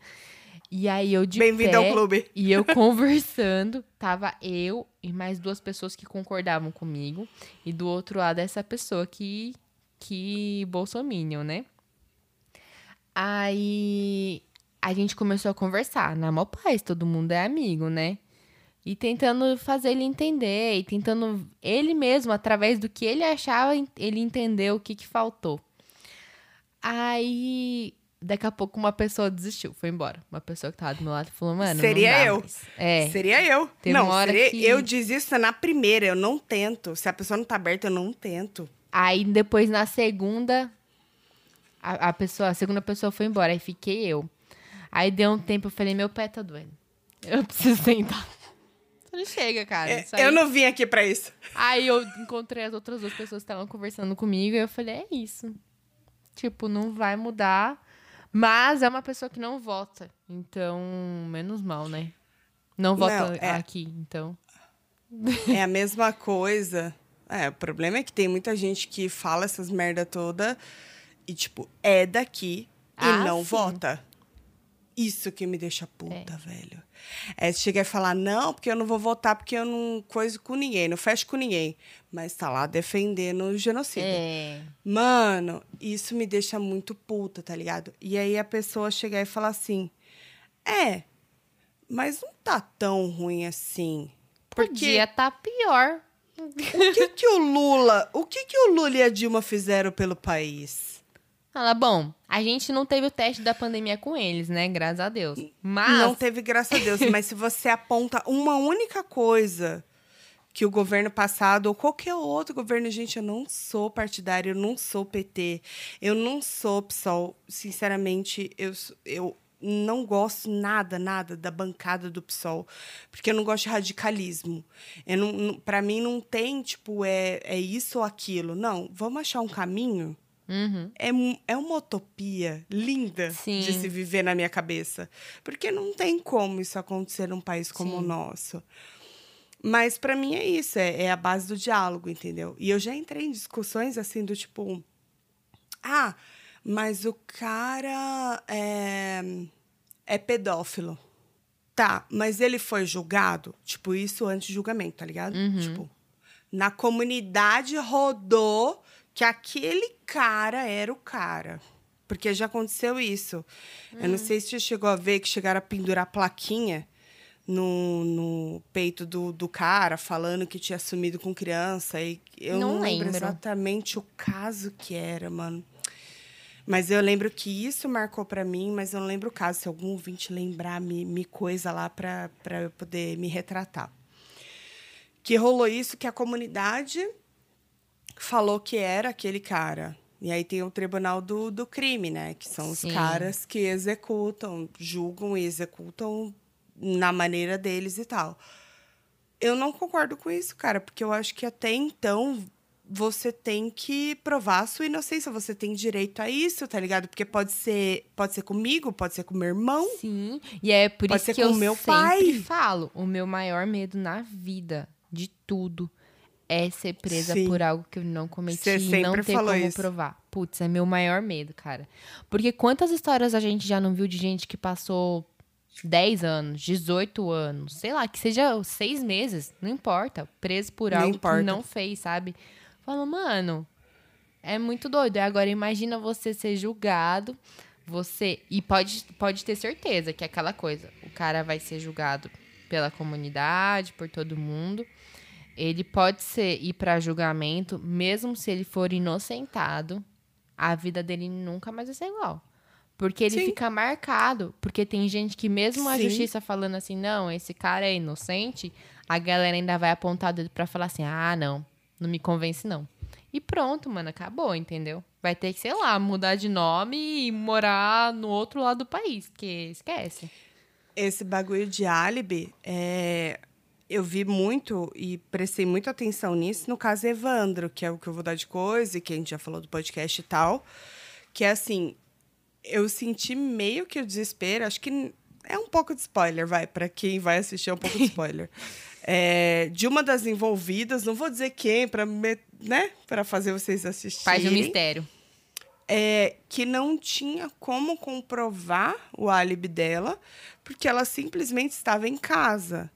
E aí eu de Bem-vindo ao clube. E eu conversando, tava eu e mais duas pessoas que concordavam comigo. E do outro lado, essa pessoa que, que bolsominion, né? Aí a gente começou a conversar, na mó paz, todo mundo é amigo, né? E tentando fazer ele entender, e tentando ele mesmo, através do que ele achava, ele entendeu o que, que faltou. Aí, daqui a pouco, uma pessoa desistiu, foi embora. Uma pessoa que tava do meu lado falou, mano. não Seria eu. É. Seria eu. Não, seria- que- eu desisto na primeira, eu não tento. Se a pessoa não tá aberta, eu não tento. Aí depois na segunda, a, a pessoa, a segunda pessoa foi embora, aí fiquei eu. Aí deu um tempo, eu falei, meu pé tá doendo. Eu preciso sentar. Falei, chega, cara. É, aí- eu não vim aqui pra isso. Aí eu encontrei as outras duas pessoas que estavam conversando comigo e eu falei, é isso. Tipo, não vai mudar. Mas é uma pessoa que não vota. Então, menos mal, né? Não vota Não, é. aqui, então. É a mesma coisa. É, o problema é que tem muita gente que fala essas merda toda e, tipo, é daqui e Ah, não sim. vota. Isso que me deixa puta, velho. É chegar e falar, não, porque eu não vou votar porque eu não coiso com ninguém, não fecho com ninguém. Mas tá lá defendendo o genocídio. É. Mano, isso me deixa muito puta, tá ligado? E aí a pessoa chegar e falar assim: é, mas não tá tão ruim assim. Porque Podia tá pior. o que que o Lula, o que que o Lula e a Dilma fizeram pelo país? Fala, bom, a gente não teve o teste da pandemia com eles, né? Graças a Deus. Mas. Não teve, graças a Deus. mas se você aponta uma única coisa que o governo passado ou qualquer outro governo, gente, eu não sou partidário, eu não sou PT, eu não sou PSOL. Sinceramente, eu, eu não gosto nada, nada da bancada do PSOL, porque eu não gosto de radicalismo. Eu não, não, para mim não tem, tipo, é, é isso ou aquilo. Não, vamos achar um caminho Uhum. é, é uma utopia linda Sim. de se viver na minha cabeça. Porque não tem como isso acontecer num país como o Sim. nosso. Mas para mim é isso, é, é a base do diálogo, entendeu? E eu já entrei em discussões assim do tipo, ah, mas o cara é, é pedófilo. Tá, mas ele foi julgado? Tipo, isso antes de julgamento, tá ligado? Tipo, na comunidade rodou que aquele cara era o cara. Porque já aconteceu isso. Eu não sei se você chegou a ver que chegaram a pendurar plaquinha no, no peito do, do cara, falando que tinha sumido com criança. E eu Não não, lembro lembro. exatamente o caso que era, mano. Mas eu lembro que isso marcou pra mim, mas eu não lembro o caso. Se algum ouvinte lembrar, me, me coisa lá pra eu poder me retratar. Que rolou isso, que a comunidade falou que era aquele cara. E aí tem o tribunal do, do crime, né? Que são os Sim. caras que executam, julgam e executam na maneira deles e tal. Eu não concordo com isso, cara, porque eu acho que até então você tem que provar a sua inocência, você tem direito a isso, tá ligado? Porque pode ser, pode ser comigo, pode ser com meu irmão. Sim. E é por Pode isso ser que com eu o meu sempre pai. falo: o meu maior medo na vida, de tudo, é ser presa Sim. por algo que eu não cometi e não ter falou como isso. provar. Putz, é meu maior medo, cara. Porque quantas histórias a gente já não viu de gente que passou 10 anos, 18 anos, sei lá, que seja seis meses, não importa, preso por Não algo importa. que não fez, sabe? Fala, mano, é muito doido. E Agora imagina você ser julgado, você e pode pode ter certeza que é aquela coisa, o cara vai ser julgado pela comunidade, por todo mundo. Ele pode ser ir para julgamento, mesmo se ele for inocentado, a vida dele nunca mais vai ser igual. Porque ele Sim. fica marcado. Porque tem gente que, mesmo a Sim. justiça falando assim, não, esse cara é inocente, a galera ainda vai apontar o dedo pra falar assim, ah, não, não me convence, não. E pronto, mano, acabou, entendeu? Vai ter que, sei lá, mudar de nome e morar no outro lado do país, porque esquece. Esse bagulho de álibi, é, eu vi muito e prestei muita atenção nisso no caso Evandro, que é o que eu vou dar de coisa, e que a gente já falou do podcast e tal. Que é assim, eu senti meio que o desespero, acho que é um pouco de spoiler, vai, para quem vai assistir é um pouco de spoiler. É, de uma das envolvidas, não vou dizer quem, para né, para fazer vocês assistirem Faz um mistério. é, que não tinha como comprovar o álibi dela, porque ela simplesmente estava em casa.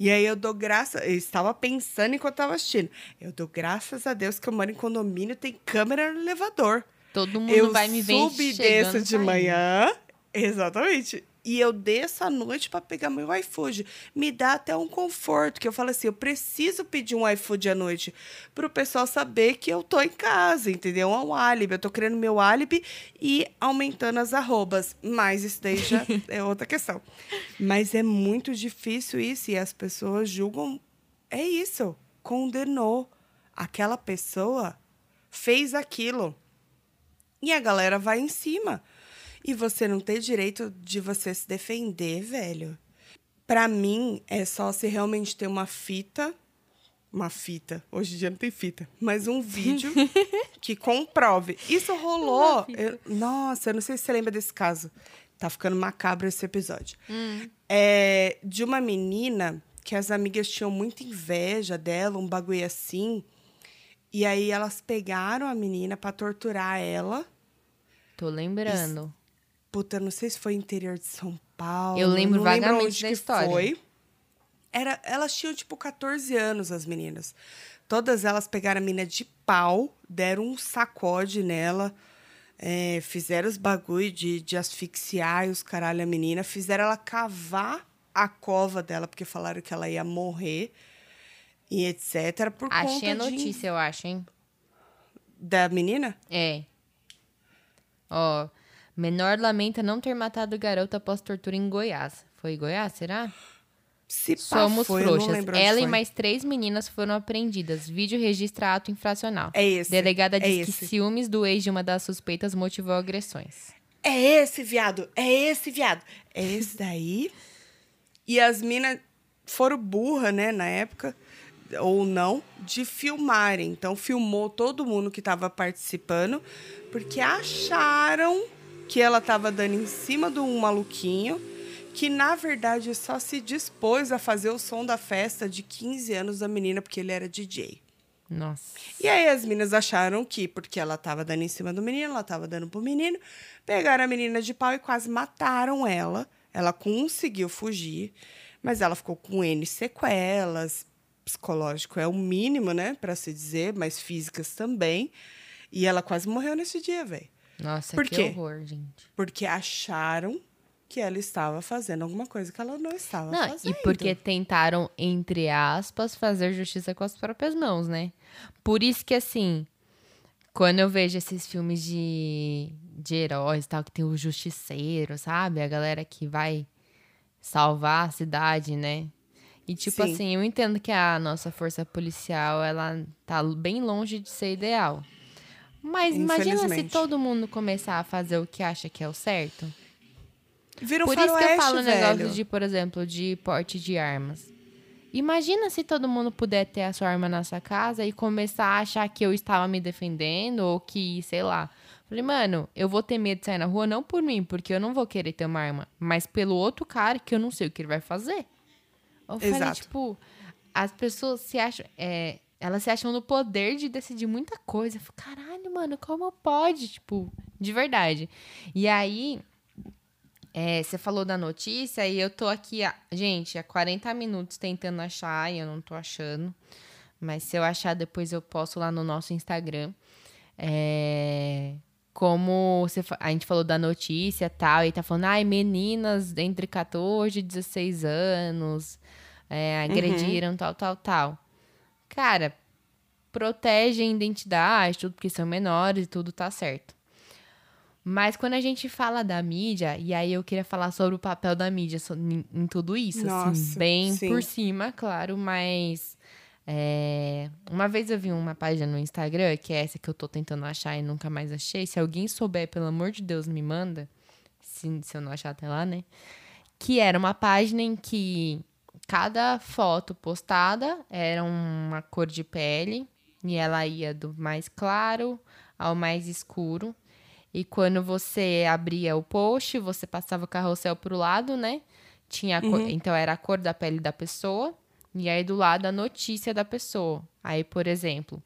E aí eu dou graças. Eu estava pensando enquanto estava assistindo. Eu dou graças a Deus que eu moro em condomínio, tem câmera no elevador. Todo mundo eu vai me ver subo e chegando, desço de manhã. Exatamente. E eu desço à noite para pegar meu iFood. Me dá até um conforto, que eu falo assim, eu preciso pedir um iFood à noite para o pessoal saber que eu tô em casa, entendeu? É um álibi, eu tô criando meu álibi e aumentando as arrobas. Mas isso daí já é outra questão. Mas é muito difícil isso e as pessoas julgam. É isso, condenou. Aquela pessoa fez aquilo. E a galera vai em cima. E você não tem direito de você se defender, velho. Pra mim, é só se realmente ter uma fita. Uma fita. Hoje em dia não tem fita. Mas um vídeo que comprove. Isso rolou. Eu- nossa, eu não sei se você lembra desse caso. Tá ficando macabro esse episódio. Hum. É, de uma menina que as amigas tinham muita inveja dela, um bagulho assim. E aí elas pegaram a menina pra torturar ela. Tô lembrando. Puta, não sei se foi interior de São Paulo. Eu lembro não vagamente onde da que história. Foi. Era, elas tinham, tipo, 14 anos, as meninas. Todas elas pegaram a menina de pau, deram um sacode nela, é, fizeram os bagulho de, de asfixiar e os caralho a menina, fizeram ela cavar a cova dela, porque falaram que ela ia morrer e etc. Por Achei a conta de- notícia, eu acho, hein? da menina? É. Ó, menor lamenta não ter matado garota após tortura em Goiás. Foi Goiás, será? Se pá, Somos foi, frouxas. Ela e mais três meninas foram apreendidas. Vídeo registra ato infracional. É esse, Delegada é diz que esse. ciúmes do ex de uma das suspeitas motivou agressões. É esse, viado. É esse, viado. É esse daí. E as minas foram burra, né, na época, ou não, de filmarem. Então, filmou todo mundo que estava participando, porque acharam que ela estava dando em cima de um maluquinho, que na verdade só se dispôs a fazer o som da festa de 15 anos da menina, porque ele era DJ. Nossa. E aí as meninas acharam que, porque ela tava dando em cima do menino, ela tava dando pro menino, pegaram a menina de pau e quase mataram ela. Ela conseguiu fugir, mas ela ficou com N sequelas, psicológico é o mínimo, né, para se dizer, mas físicas também. E ela quase morreu nesse dia, velho. Nossa, Por que quê? horror, gente. Porque acharam que ela estava fazendo alguma coisa que ela não estava Não, fazendo. e porque tentaram, entre aspas, fazer justiça com as próprias mãos, né? Por isso que, assim, quando eu vejo esses filmes de, de heróis tal, que tem o justiceiro, sabe? A galera que vai salvar a cidade, né? E, tipo Sim. assim, eu entendo que a nossa força policial, ela tá bem longe de ser ideal. Mas imagina se todo mundo começar a fazer o que acha que é o certo. Vira um Por isso que eu falo o negócio velho. de, por exemplo, de porte de armas. Imagina se todo mundo puder ter a sua arma na sua casa e começar a achar que eu estava me defendendo ou que, sei lá. Falei, mano, eu vou ter medo de sair na rua não por mim, porque eu não vou querer ter uma arma, mas pelo outro cara que eu não sei o que ele vai fazer. Eu falei, Exato. tipo, as pessoas se acham. é, elas se acham no poder de decidir muita coisa. Eu falei, caralho, mano, como pode? Tipo, de verdade. E aí, é, você falou da notícia e eu tô aqui, há- gente, há 40 minutos tentando achar e eu não tô achando. Mas se eu achar, depois eu posto lá no nosso Instagram. É, como você, a gente falou da notícia e tal, e tá falando, ai, meninas entre 14 e 16 anos é, agrediram, tal, tal, tal. Cara, protegem a identidade, tudo porque são menores e tudo tá certo. Mas quando a gente fala da mídia, e aí eu queria falar sobre o papel da mídia em, em tudo isso, assim, Nossa, assim, bem sim. por cima, claro, mas é, uma vez eu vi uma página no Instagram, que é essa que eu tô tentando achar e nunca mais achei. Se alguém souber, pelo amor de Deus, me manda. Se, se eu não achar até lá, né? Que era uma página em que cada foto postada era uma cor de pele e ela ia do mais claro ao mais escuro. E quando você abria o post, você passava o carrossel pro lado, né? Tinha a cor- então era a cor da pele da pessoa e aí do lado a notícia da pessoa. Aí, por exemplo,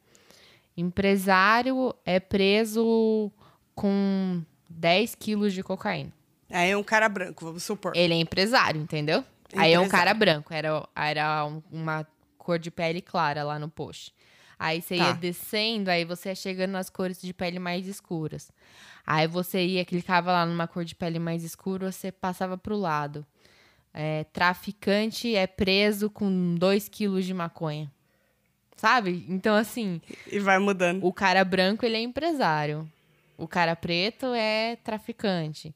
empresário é preso com 10 quilos de cocaína. Aí é um cara branco, vamos supor. Ele é empresário, entendeu? Aí é um cara branco, era, era um- uma cor de pele clara lá no post. Aí você Tá. ia descendo, aí você ia chegando nas cores de pele mais escuras. Aí você ia, clicava lá numa cor de pele mais escura, você passava pro lado. É, traficante é preso com 2 quilos de maconha. Sabe? Então, assim, E vai mudando. o cara branco, ele é empresário. O cara preto é traficante.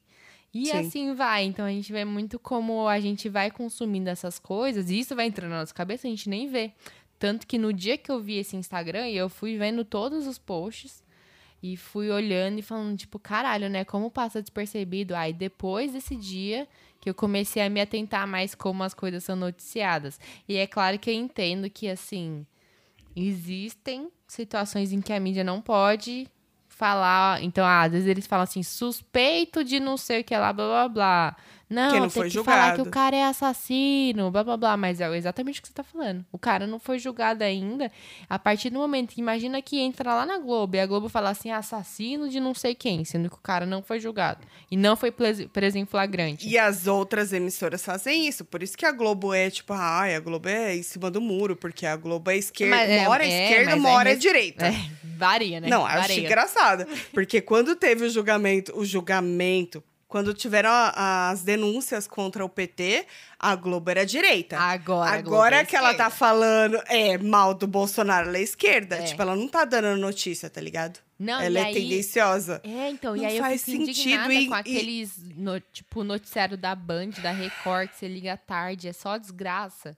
E Sim. assim vai. Então a gente vê muito como a gente vai consumindo essas coisas e isso vai entrando na nossa cabeça, a gente nem vê. Tanto que no dia que eu vi esse Instagram, eu fui vendo todos os posts e fui olhando e falando, tipo, caralho, né? Como passa despercebido. Aí depois desse dia que eu comecei a me atentar mais como as coisas são noticiadas. E é claro que eu entendo que, assim, existem situações em que a mídia não pode falar. Então, ah, às vezes eles falam assim, suspeito de não sei o que lá, blá blá blá. Não, Que não foi que falar que julgado. o cara é assassino, blá blá blá. Mas é exatamente o que você tá falando. O cara não foi julgado ainda. A partir do momento que imagina que entra lá na Globo e a Globo fala assim, assassino de não sei quem, sendo que o cara não foi julgado. E não foi pres- preso em flagrante. E as outras emissoras fazem isso. Por isso que a Globo é tipo, ai, a Globo é em cima do muro, porque a Globo é esquerda. Mas é- uma hora é, é, esquerda, mas uma é hora é, direita. É, varia, né? Não, acho Varia. engraçado. Porque quando teve o julgamento, o julgamento, quando tiveram a- as denúncias contra o PT, a Globo era direita. Agora, Agora é que ela tá falando é mal do Bolsonaro, ela é esquerda. É. Tipo, ela não tá dando notícia, tá ligado? Não, ela e é aí- tendenciosa. É, então, e Não aí eu faz fico sentido, e- com e- aqueles, no- tipo, noticiário da Band, da Record, que você liga tarde, é só desgraça.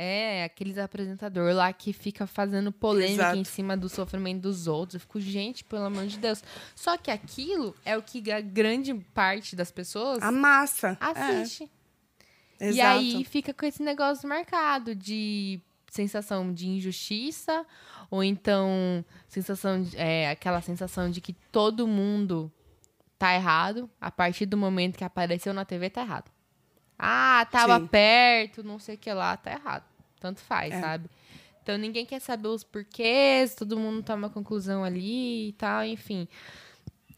É, aqueles apresentador lá que fica fazendo polêmica Exato. em cima do sofrimento dos outros. Eu fico, gente, pelo amor de Deus. Só que aquilo é o que a grande parte das pessoas A massa. assiste. É, E aí fica com esse negócio marcado de sensação de injustiça, ou então sensação de- é, aquela sensação de que todo mundo tá errado a partir do momento que apareceu na TV tá errado. Ah, tava Sim. perto, não sei o que lá, tá errado. Tanto faz, É. sabe? Então ninguém quer saber os porquês, todo mundo toma uma conclusão ali e tal, enfim.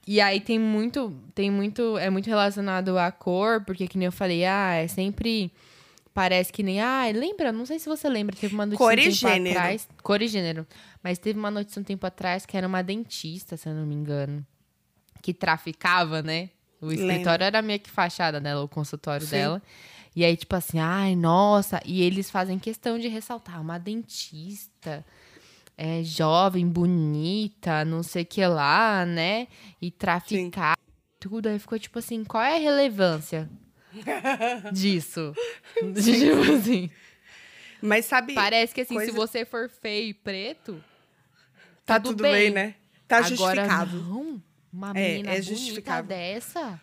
E aí tem muito, tem muito, é muito relacionado à cor, porque que nem eu falei, ah, é sempre parece que nem, ah, lembra, não sei se você lembra, teve uma notícia Cor um e tempo gênero. atrás, cor e gênero, mas teve uma notícia um tempo atrás que era uma dentista, se eu não me engano, que traficava, né? O escritório era meio que fachada dela, o consultório Sim. dela. E aí, tipo assim, ai, nossa. E eles fazem questão de ressaltar uma dentista é, jovem, bonita, não sei o que lá, né? E traficar tudo. Aí ficou tipo assim, qual é a relevância disso? tipo assim. Mas sabe, Parece que assim, coisa- se você for feio e preto, tá tudo tudo, bem. bem. né? Tá agora justificado. não. Uma É, menina é bonita justificável. dessa.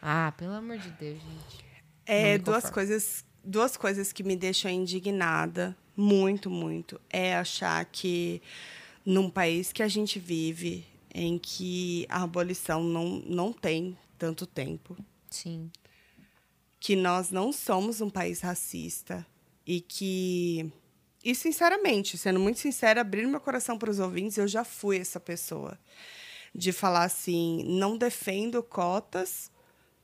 Ah, pelo amor de Deus, gente. É, duas coisas, duas coisas que me deixam indignada, muito, muito, é achar que num país que a gente vive, em que a abolição não, não tem tanto tempo, Sim. que nós não somos um país racista e que e sinceramente, sendo muito sincera, abrindo meu coração para os ouvintes, eu já fui essa pessoa de falar assim, não defendo cotas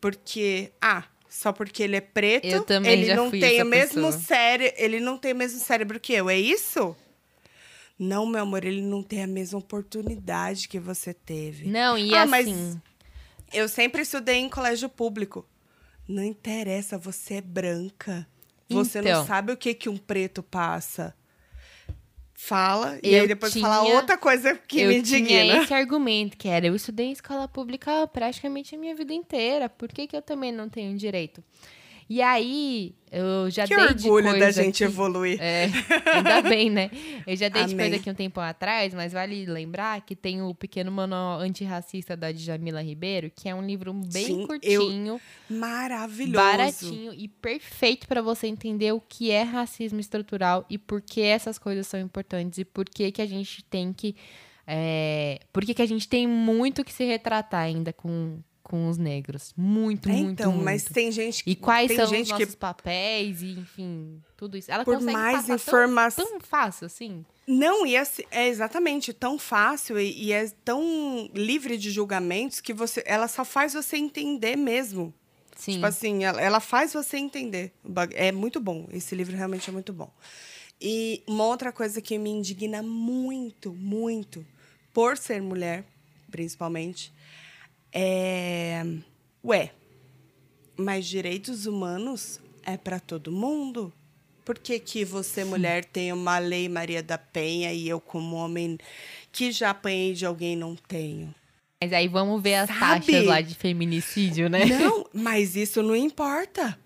porque ah, só porque ele é preto, Eu também ele já não fui tem o mesmo cérebro, ele não tem o mesmo cérebro que eu, é isso? Não, meu amor, ele não tem a mesma oportunidade que você teve. Não, e Ah, mas- assim. Eu sempre estudei em colégio público. Não interessa, você é branca. Você Então. não sabe o que, que um preto passa. Fala e Eu aí depois tinha- fala outra coisa que me tinha indigna. esse argumento, que era, eu estudei em escola pública praticamente a minha vida inteira, por que, que eu também não tenho direito? E aí, eu já Que dei orgulho de coisa da gente aqui- evoluir. É, ainda bem, né? Eu já dei de Amém. coisa aqui um tempo atrás, mas vale lembrar que tem o Pequeno Manual Antirracista da Djamila Ribeiro, que é um livro bem Sim, eu- curtinho, Maravilhoso. baratinho e perfeito para você entender o que é racismo estrutural e por que essas coisas são importantes e por que, que a gente tem que. É, por que, que a gente tem muito que se retratar ainda com, com os negros. Muito, É, muito, então, muito. mas tem gente E quais tem são os gente que nossos papéis e, enfim, tudo isso. Ela por consegue mais passar tão- informação tão, fácil, assim. Não, e é, é exatamente tão fácil e, e é tão livre de julgamentos que você, ela só faz você entender mesmo. Sim. Tipo assim, ela, ela faz você entender. É muito bom. Esse livro realmente é muito bom. E uma outra coisa que me indigna muito, muito, por ser mulher, principalmente, é. Ué, mas direitos humanos é para todo mundo? Por que, que você, mulher, tem uma lei Maria da Penha e eu, como homem que já apanhei de alguém, não tenho? Mas aí vamos ver as Sabe? taxas lá de feminicídio, né? Não, mas isso não importa.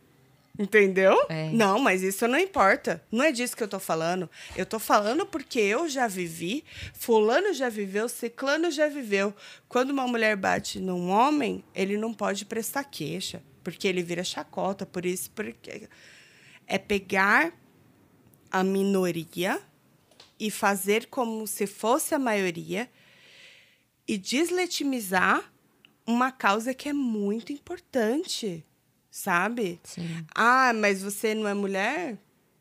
Entendeu? É. Não, mas isso não importa. Não é disso que eu tô falando. Eu tô falando porque eu já vivi, fulano já viveu, ciclano já viveu. Quando uma mulher bate num homem, ele não pode prestar queixa, porque ele vira chacota, por isso porque é pegar a minoria e fazer como se fosse a maioria e deslegitimizar uma causa que é muito importante, sabe? Sim. Ah, mas você não é mulher?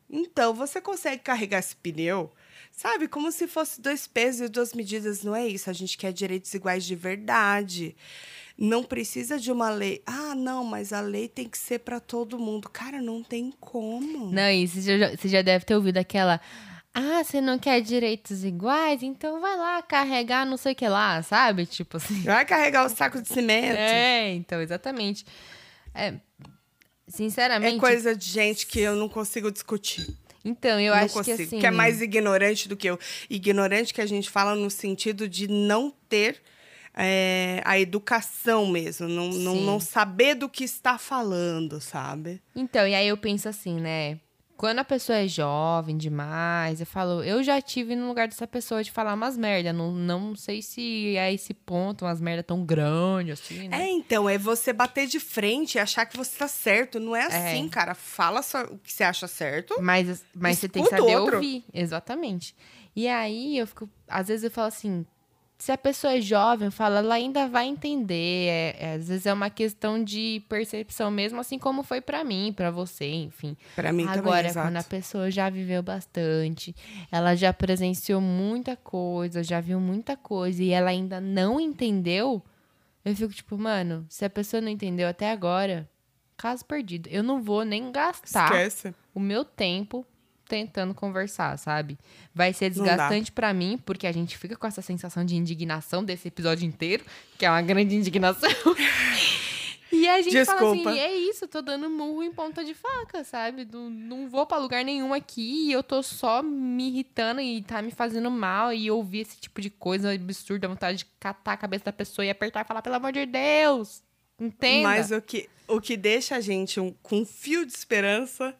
Então você consegue carregar esse pneu? Sabe, como se fosse dois pesos e duas medidas, não é isso? A gente quer direitos iguais de verdade. Não precisa de uma lei. Ah, não, mas a lei tem que ser para todo mundo. Cara, não tem como. Não, e você já, você já deve ter ouvido aquela. Ah, você não quer direitos iguais? Então vai lá carregar não sei o que lá, sabe? Tipo assim. Vai carregar o saco de cimento. É, então, exatamente. É, sinceramente. É coisa de gente que eu não consigo discutir. Então, eu não acho consigo. que assim. Que é mais ignorante do que eu. Ignorante que a gente fala no sentido de não ter é, a educação mesmo. Não, não, não saber do que está falando, sabe? Então, e aí eu penso assim, né? Quando a pessoa é jovem demais, eu falo, eu já tive no lugar dessa pessoa de falar umas merda. Não, não sei se é esse ponto, umas merda tão grande assim, né? É, então, é você bater de frente e achar que você tá certo. Não é assim, cara. Fala só o que você acha certo. Mas, mas você tem que saber outro. ouvir. Exatamente. E aí eu fico. Às vezes eu falo assim. Se a pessoa é jovem, eu falo, ela ainda vai entender. É, é, às vezes é uma questão de percepção mesmo, assim como foi pra mim, pra você, enfim. Pra mim Agora, também, quando a pessoa já viveu bastante, ela já presenciou muita coisa, já viu muita coisa e ela ainda não entendeu, eu fico tipo, mano, se a pessoa não entendeu até agora, caso perdido. Eu não vou nem gastar Esquece. o meu tempo tentando conversar, sabe? Vai ser desgastante pra mim, porque a gente fica com essa sensação de indignação desse episódio inteiro, que é uma grande indignação. E a gente fala Desculpa. assim, é isso, tô dando murro em ponta de faca, sabe? Não, não vou pra lugar nenhum aqui e eu tô só me irritando e tá me fazendo mal e ouvir esse tipo de coisa absurda, vontade de catar a cabeça da pessoa e apertar e falar, pelo amor de Deus, entenda. Mas o que, o que deixa a gente um- com um fio de esperança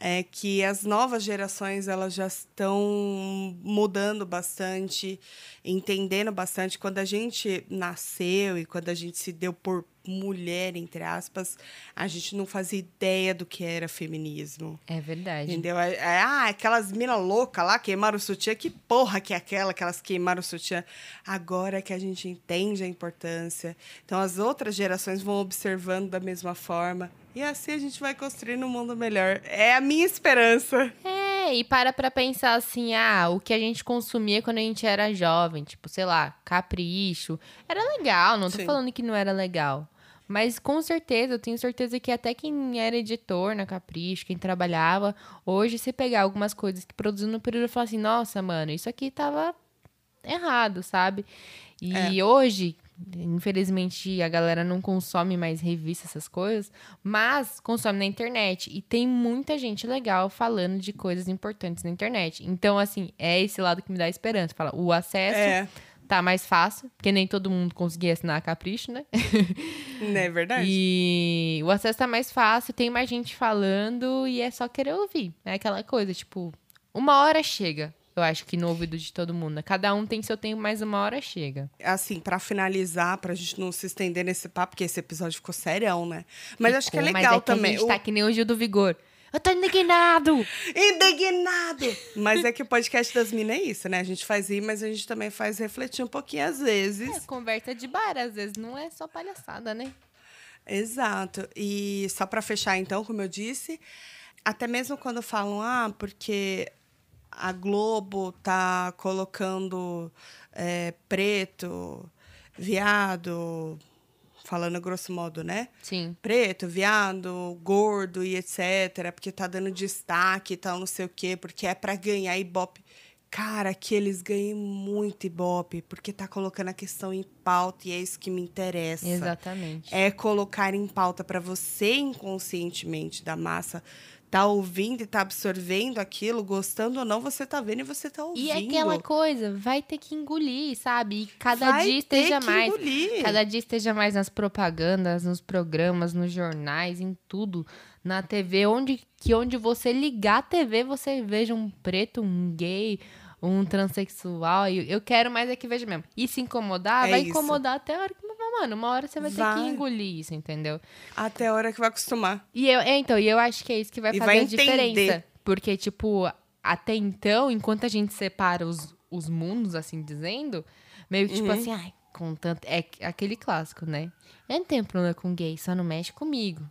é que as novas gerações elas já estão mudando bastante, entendendo bastante. Quando a gente nasceu e quando a gente se deu por mulher, entre aspas, a gente não fazia ideia do que era feminismo. É verdade. Entendeu? É, é, ah, aquelas mina louca lá queimaram o sutiã. Que porra que é aquela que elas queimaram o sutiã? Agora que a gente entende a importância. Então as outras gerações vão observando da mesma forma. E assim a gente vai construindo um mundo melhor. É a minha esperança. É, e para pra pensar assim, ah, o que a gente consumia quando a gente era jovem, tipo, sei lá, capricho, era legal, não tô Sim. falando que não era legal. Mas com certeza, eu tenho certeza que até quem era editor na Capricho, quem trabalhava, hoje se pegar algumas coisas que produziu no período e falar assim, nossa, mano, isso aqui tava errado, sabe? E É. hoje, Infelizmente, a galera não consome mais revista, essas coisas, mas consome na internet. E tem muita gente legal falando de coisas importantes na internet. Então, assim, é esse lado que me dá esperança. Fala, o acesso É, tá mais fácil, porque nem todo mundo conseguia assinar a Capricho, né? não é verdade? E o acesso tá mais fácil, tem mais gente falando e é só querer ouvir. É aquela coisa, tipo, uma hora chega. Eu acho que no ouvido de todo mundo. né? Cada um tem seu tempo, mas uma hora chega. Assim, pra finalizar, pra gente não se estender nesse papo, porque esse episódio ficou serião, né? Mas acho que é Ficou, legal mas é que também. A gente O- tá que nem o Gil do Vigor. Eu tô indignado! Indignado! Mas é que o podcast das minas é isso, né? A gente faz rir, mas a gente também faz refletir um pouquinho às vezes. É, conversa de bar, às vezes não é só palhaçada, né? Exato. E só para fechar, então, como eu disse, até mesmo quando falam, ah, porque a Globo tá colocando é, preto, viado, falando grosso modo, né? Sim. Preto, viado, gordo e etc. Porque tá dando destaque e tal, não sei o quê, porque é pra ganhar ibope. Cara, que eles ganhem muito ibope, porque tá colocando a questão em pauta e é isso que me interessa Exatamente. é colocar em pauta para você inconscientemente da massa tá ouvindo e tá absorvendo aquilo, gostando ou não, você tá vendo e você tá ouvindo. E é aquela coisa, vai ter que engolir, sabe? E cada Vai dia esteja que mais. engolir. Cada dia esteja mais nas propagandas, nos programas, nos jornais, em tudo. Na TV, onde, que onde você ligar a TV, você veja um preto, um gay, um transexual. E eu quero mais é que veja mesmo. E se incomodar, É vai isso. incomodar até a hora que. Mano, uma hora você vai, ter Vai. que engolir isso, entendeu? Até a hora que vai acostumar. E eu, é, então, e eu acho que é isso que vai E fazer vai a diferença. Porque, tipo, até então, enquanto a gente separa os, os mundos, assim dizendo, meio que, tipo Uhum. assim, ai, com tanto. É aquele clássico, né? Eu não tenho problema com gay, só não mexe comigo.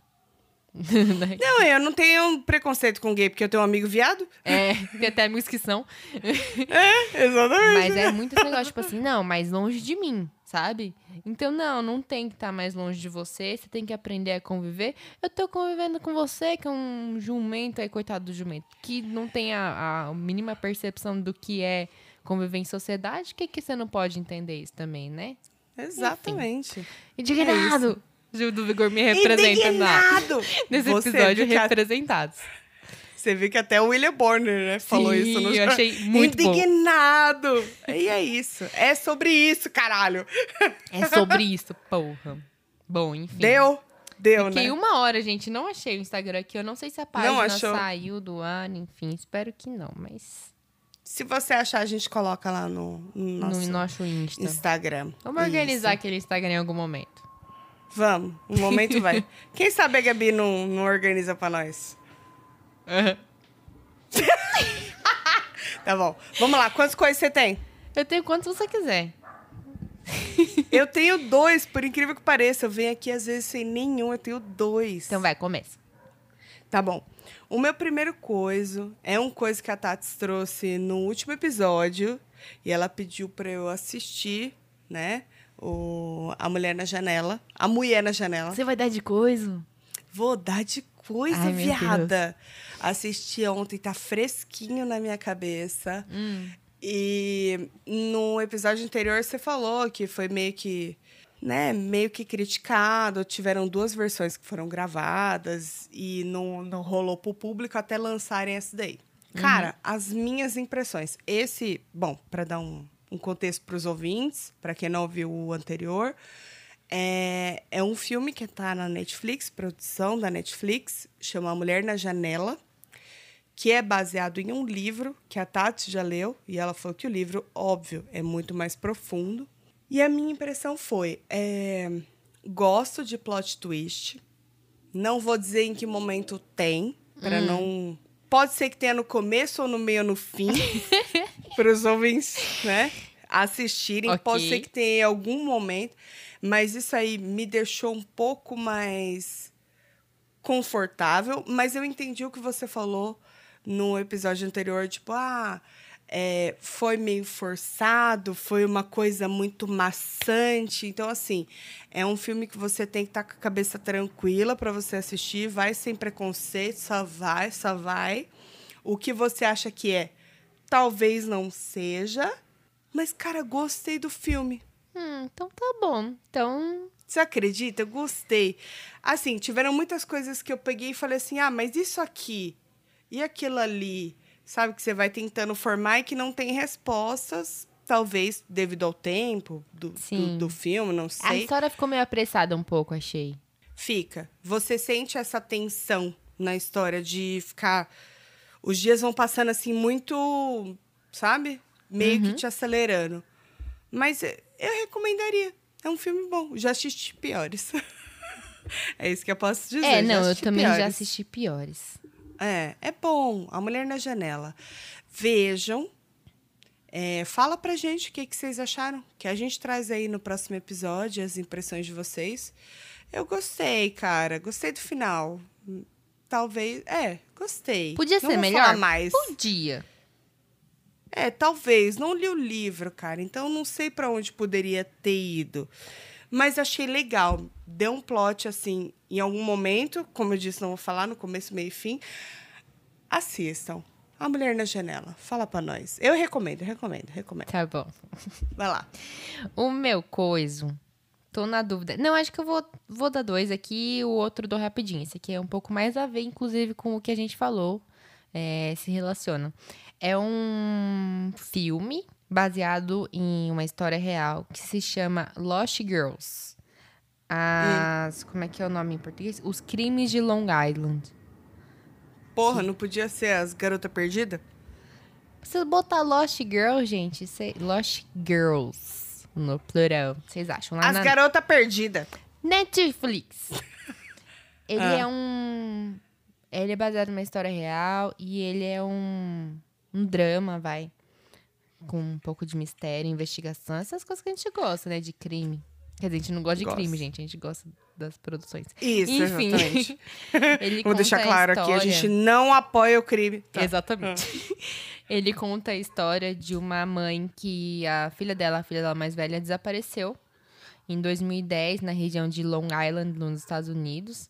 Né? Não, eu não tenho preconceito com gay, porque eu tenho um amigo viado. é, tem até amigos que são. É, exatamente. Mas é muito esse negócio, tipo assim, não, mais longe de mim, sabe? Então, não, não tem que estar mais longe de você, você tem que aprender a conviver. Eu tô convivendo com você, que é um jumento aí, coitado do jumento, que não tem a, a mínima percepção do que é conviver em sociedade, que que você não pode entender isso também, né? Exatamente. Indignado! Gil do Vigor me representa na, Indignado! nesse Você episódio que a- representados. Você viu que até o William Bonner, né, falou Sim, isso no eu achei muito bom. Indignado! E é isso. É sobre isso, caralho. É sobre isso, porra. Bom, enfim. Deu? Deu, Fiquei né? uma hora, gente. Não achei o Instagram aqui. Eu não sei se a página saiu do ar, enfim. Espero que não, mas Se você achar, a gente coloca lá no, no nosso no nosso Insta. Instagram. Vamos organizar Isso. aquele Instagram em algum momento. Vamos, um momento vai. Quem sabe a Gabi não, não organiza pra nós? Tá bom. Vamos lá, quantas coisas você tem? Eu tenho quantos você quiser. Eu tenho dois, por incrível que pareça. Eu venho aqui às vezes sem nenhum, eu tenho dois. Então vai, começa. Tá bom. O meu primeiro coisa é um coisa que a Tati trouxe no último episódio e ela pediu pra eu assistir, né? O A Mulher na Janela. A Mulher na Janela. Você vai dar de coisa? Vou dar de coisa, Ai, viada. Assisti ontem, tá fresquinho na minha cabeça. Hum. E no episódio anterior você falou que foi meio que, né, meio que criticado. Tiveram duas versões que foram gravadas e não, não rolou pro público até lançarem essa daí. Cara, as minhas impressões. Esse, bom, para dar um, um contexto para os ouvintes, para quem não viu o anterior, é, é um filme que tá na Netflix, produção da Netflix, chama A Mulher na Janela que é baseado em um livro que a Tati já leu, e ela falou que o livro, óbvio, é muito mais profundo. E a minha impressão foi: é, gosto de plot twist. Não vou dizer em que momento tem, para não. Pode ser que tenha no começo ou no meio ou no fim, para os ouvintes, né? Assistirem. Ok. Pode ser que tenha em algum momento, mas isso aí me deixou um pouco mais confortável, mas eu entendi o que você falou no episódio anterior, tipo, ah, é, foi meio forçado, foi uma coisa muito maçante. Então, assim, é um filme que você tem que estar com a cabeça tranquila para você assistir, vai sem preconceito, só vai, só vai. O que você acha que é, talvez não seja, mas, cara, gostei do filme. Hum, então tá bom. Então. Você acredita? Eu gostei. Assim, tiveram muitas coisas que eu peguei e falei assim: ah, mas isso aqui e aquilo ali, sabe? Que você vai tentando formar e que não tem respostas, talvez devido ao tempo do, do, do, filme, não sei. A história ficou meio apressada um pouco, achei. Fica. Você sente essa tensão na história de ficar. Os dias vão passando assim, muito. Sabe? Meio uhum. que te acelerando. Mas eu recomendaria. É um filme bom. Já assisti piores. é isso que eu posso dizer. É, não, eu também piores. já assisti piores. É, é bom. A Mulher na Janela. Vejam. É, fala pra gente o que, que vocês acharam. Que a gente traz aí no próximo episódio as impressões de vocês. Eu gostei, cara. Gostei do final. Talvez. É, gostei. Podia Não ser melhor? mais. Podia. É, talvez. Não li o livro, cara. Então não sei para onde poderia ter ido. Mas achei legal. Deu um plot, assim, em algum momento. Como eu disse, não vou falar no começo, meio e fim. Assistam. A Mulher na Janela. Fala para nós. Eu recomendo, recomendo, recomendo. Tá bom. Vai lá. O meu coiso. Tô na dúvida. Não, acho que eu vou, vou dar dois aqui e o outro dou rapidinho. Esse aqui é um pouco mais a ver, inclusive, com o que a gente falou. É, se relaciona. É um filme baseado em uma história real que se chama Lost Girls. As. Hum. Como é que é o nome em português? Os Crimes de Long Island. Porra, não podia ser as Garota Perdida? Se botar Lost Girls, gente, cê... Lost Girls no plural, vocês acham? Lá as na... Garota Perdida. Netflix. Ele ah. é um. Ele é baseado numa história real e ele é um um drama, vai. Com um pouco de mistério, investigação, essas coisas que a gente gosta, né? De crime. Quer dizer, a gente não gosta de gosta. crime, gente. A gente gosta das produções. Isso, Enfim. ele Vou deixar claro aqui, a gente não apoia o crime. Tá. Exatamente. Ah. ele conta a história de uma mãe que a filha dela, a filha dela mais velha, desapareceu em 2010 na região de Long Island, nos Estados Unidos.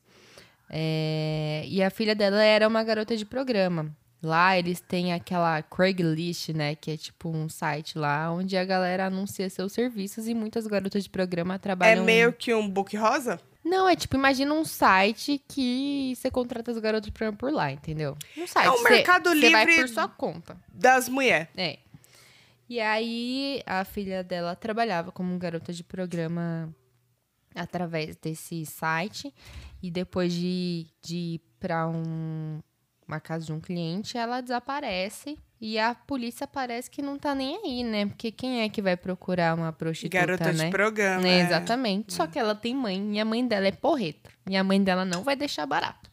É... E a filha dela era uma garota de programa. Lá eles têm aquela Craigslist, né? Que é tipo um site lá onde a galera anuncia seus serviços e muitas garotas de programa trabalham. É meio que um book rosa? Não, é tipo, imagina um site que você contrata as garotas de programa por lá, entendeu? Um site. É um mercado cê, livre. Você vai por sua conta. Das mulheres. É. E aí a filha dela trabalhava como garota de programa através desse site. E depois de, de ir pra um, uma casa de um cliente, ela desaparece e a polícia parece que não tá nem aí, né? Porque quem é que vai procurar uma prostituta, Garota né? de programa. É, exatamente. É. Só que ela tem mãe e a mãe dela é porreta. E a mãe dela não vai deixar barato.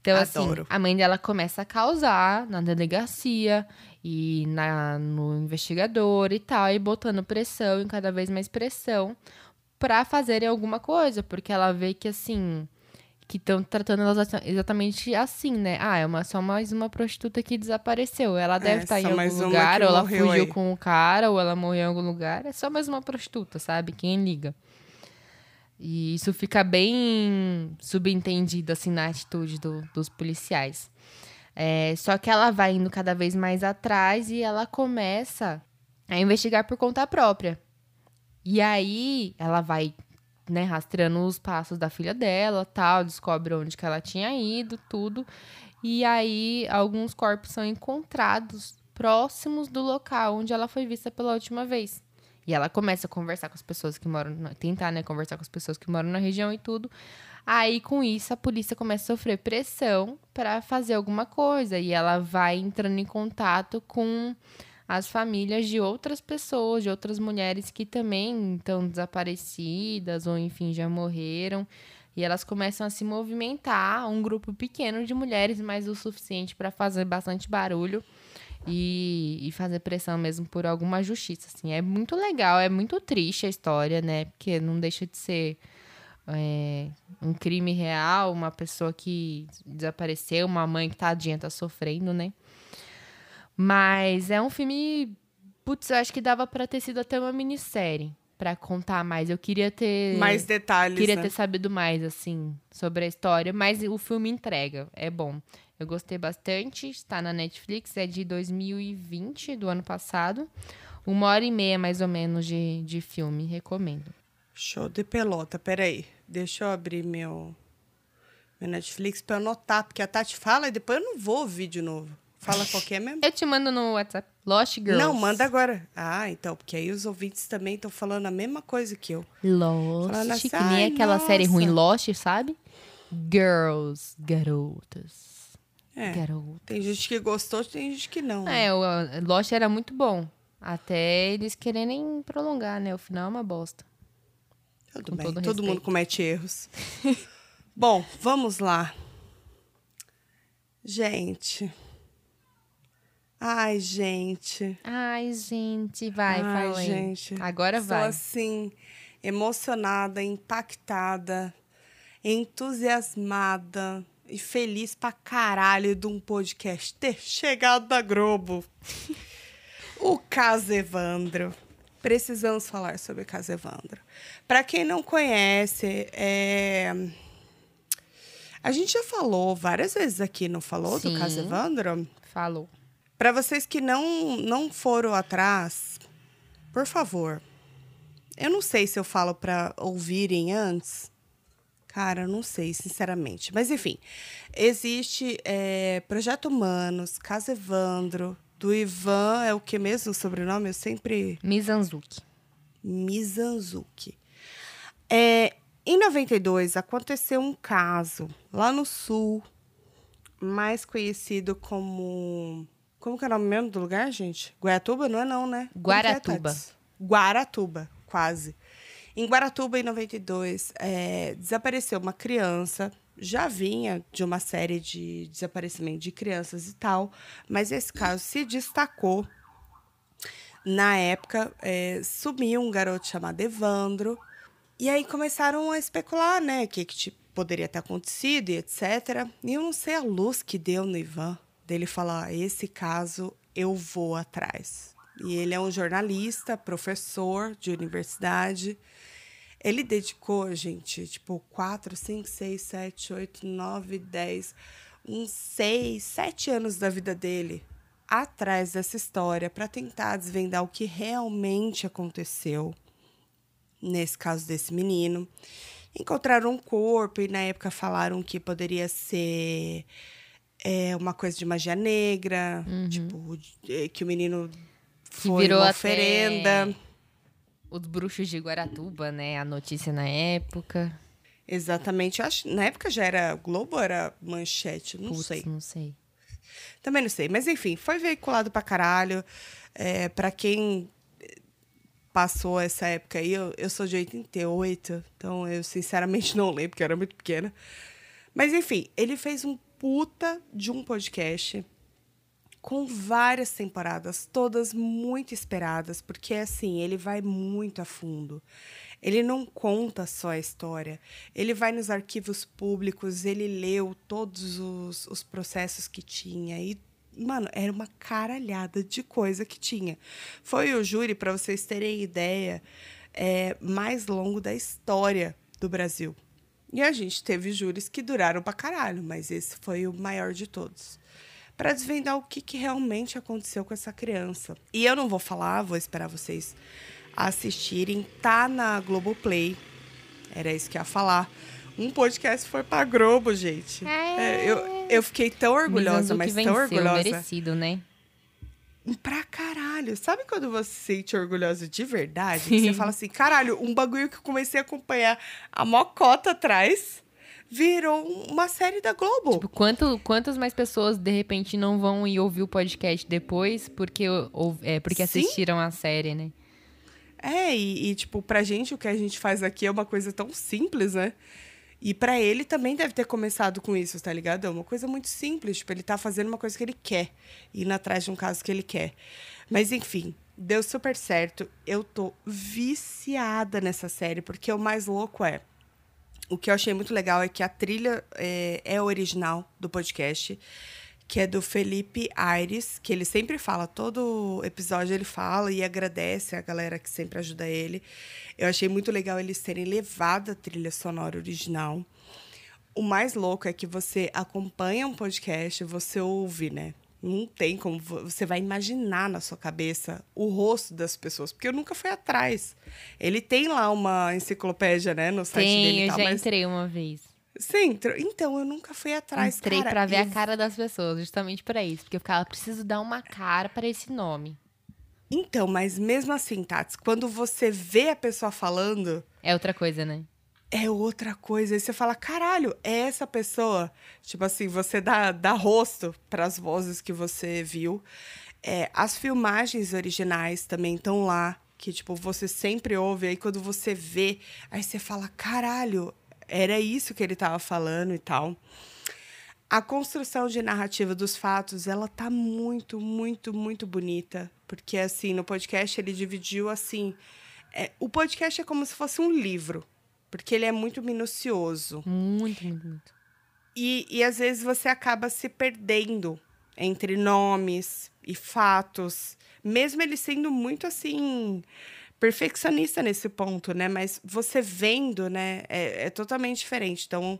Então, assim, Adoro. assim, a mãe dela começa a causar na delegacia e na, no investigador e tal, e botando pressão e cada vez mais pressão para fazerem alguma coisa, porque ela vê que, assim, que estão tratando elas exatamente assim, né? Ah, é uma, só mais uma prostituta que desapareceu. Ela deve é, estar em algum lugar, ou ela fugiu aí. com o cara, ou ela morreu em algum lugar. É só mais uma prostituta, sabe? Quem liga? E isso fica bem subentendido, assim, na atitude do, dos policiais. É, só que ela vai indo cada vez mais atrás e ela começa a investigar por conta própria. E aí ela vai né, rastreando os passos da filha dela, tal, descobre onde que ela tinha ido, tudo. E aí alguns corpos são encontrados próximos do local onde ela foi vista pela última vez. E ela começa a conversar com as pessoas que moram, tentar, né, conversar com as pessoas que moram na região e tudo. Aí com isso a polícia começa a sofrer pressão para fazer alguma coisa e ela vai entrando em contato com as famílias de outras pessoas, de outras mulheres que também estão desaparecidas ou, enfim, já morreram. E elas começam a se movimentar, um grupo pequeno de mulheres, mas o suficiente para fazer bastante barulho e, e, fazer pressão mesmo por alguma justiça. Assim. É muito legal, é muito triste a história, né? Porque não deixa de ser é, um crime real, uma pessoa que desapareceu, uma mãe que tadinha tá sofrendo, né? Mas é um filme. Putz, eu acho que dava para ter sido até uma minissérie para contar mais. Eu queria ter. Mais detalhes. Queria né? ter sabido mais, assim, sobre a história, mas o filme entrega. É bom. Eu gostei bastante. Está na Netflix, é de 2020, do ano passado. Uma hora e meia, mais ou menos, de, de filme. Recomendo. Show de pelota. Peraí. Deixa eu abrir meu, meu Netflix pra eu anotar, porque a Tati fala e depois eu não vou ouvir de novo. Fala qualquer mesmo. Eu te mando no WhatsApp. Lost Girls. Não, manda agora. Ah, então, porque aí os ouvintes também estão falando a mesma coisa que eu. Lost. Falando assim, que nem "Ai, aquela série ruim nossa." Lost, sabe? Girls. Garotas. É. Garotas. Tem gente que gostou, tem gente que não. É, o Lost era muito bom. Até eles quererem prolongar, né? O final é uma bosta. Tudo com bem. todo Todo mundo comete erros. Bom, vamos lá. Gente. Ai, gente. Ai, gente, vai, Ai, fala aí. gente. Agora Estou vai. assim, emocionada, impactada, entusiasmada e feliz pra caralho de um podcast ter chegado da Globo. o caso Evandro. Precisamos falar sobre o caso Evandro. Para quem não conhece, é... a gente já falou várias vezes aqui, não falou do Sim. caso Evandro? Falou. Para vocês que não, não foram atrás, por favor. Eu não sei se eu falo para ouvirem antes. Cara, não sei, sinceramente. Mas, enfim, existe é, Projeto Humanos, Casa Evandro, do Ivan, é o que mesmo o sobrenome? Eu sempre. Mizanzuki. Mizanzuki. É, em 92, aconteceu um caso lá no Sul, mais conhecido como. Como que é o nome mesmo do lugar, gente? Guaiatuba? Não é, não, né? É, Guaratuba. Tati? Guaratuba, quase. Em Guaratuba, em 92, é, desapareceu uma criança. Já vinha de uma série de desaparecimento de crianças e tal, mas esse caso se destacou na época, é, sumiu um garoto chamado Evandro. E aí começaram a especular, né? O que, que tipo, poderia ter acontecido e etc. E eu não sei a luz que deu no Ivan, dele falar: esse caso eu vou atrás. E ele é um jornalista, professor de universidade. Ele dedicou, gente, tipo, 4, 5, 6, 7, 8, 9, 10, uns 6, 7 anos da vida dele atrás dessa história para tentar desvendar o que realmente aconteceu nesse caso desse menino. Encontraram um corpo e na época falaram que poderia ser é, uma coisa de magia negra, tipo, de- que o menino foi virou uma oferenda. Os bruxos de Guaratuba, né? A notícia na época. Exatamente. Eu acho, na época já era Globo ou era Manchete? Não Putz, sei. não sei. Também não sei. Mas enfim, foi veiculado pra caralho. É, pra quem passou essa época aí, eu, eu sou de 88, então eu sinceramente não lembro, porque eu era muito pequena. Mas enfim, ele fez um puta de um podcast com várias temporadas, todas muito esperadas, porque assim, ele vai muito a fundo. Ele não conta só a história, ele vai nos arquivos públicos, ele leu todos os, os processos que tinha e Mano, era uma caralhada de coisa que tinha. Foi o júri, para vocês terem ideia, é, mais longo da história do Brasil. E a gente teve júris que duraram pra caralho, mas esse foi o maior de todos. Para desvendar o que, que realmente aconteceu com essa criança. E eu não vou falar, vou esperar vocês assistirem. Tá na Globoplay. Era isso que eu ia falar. Um podcast foi pra Globo, gente. É. É, eu, eu fiquei tão orgulhosa, Mizanzuki mas venceu, tão orgulhosa. merecido, né? Pra caralho. Sabe quando você se sente orgulhosa de verdade? Que você fala assim, caralho, um bagulho que eu comecei a acompanhar a mocota atrás virou um- uma série da Globo. Tipo, quanto, quantas mais pessoas, de repente, não vão ir ouvir o podcast depois porque, ou, é, porque Sim. assistiram a série, né? É, e, e, tipo, pra gente o que a gente faz aqui é uma coisa tão simples, né? E pra ele também deve ter começado com isso, tá ligado? É uma coisa muito simples. Tipo, ele tá fazendo uma coisa que ele quer, indo atrás de um caso que ele quer. Mas, enfim, deu super certo. Eu tô viciada nessa série, porque o mais louco é. O que eu achei muito legal é que a trilha é, é original do podcast, que é do Felipe Aires, que ele sempre fala, todo episódio ele fala e agradece a galera que sempre ajuda ele. Eu achei muito legal eles terem levado a trilha sonora original. O mais louco é que você acompanha um podcast, você ouve, né? Não tem como. Você vai imaginar na sua cabeça o rosto das pessoas, porque eu nunca fui atrás. Ele tem lá uma enciclopédia, né, no site Tem, dele. eu tal, já mas... entrei uma vez. Você entrou? Então, eu nunca fui atrás. Entrei cara, pra ver a cara das pessoas, justamente pra isso. Porque eu ficava, preciso dar uma cara pra esse nome. Então, mas mesmo assim, Tats, quando você vê a pessoa falando, É outra coisa, né? é outra coisa. Aí você fala, caralho, é essa pessoa. Tipo assim, você dá, dá rosto para as vozes que você viu. É, as filmagens originais também estão lá, que tipo, você sempre ouve. Aí quando você vê, aí você fala, caralho, era isso que ele tava falando e tal. A construção de narrativa dos fatos, ela tá muito, muito, muito bonita. Porque, assim, no podcast ele dividiu assim. é, o podcast é como se fosse um livro, porque ele é muito minucioso. Muito, muito, muito. E, e às vezes você acaba se perdendo entre nomes e fatos, mesmo ele sendo muito assim perfeccionista nesse ponto, né? Mas você vendo, né, é, é totalmente diferente. Então,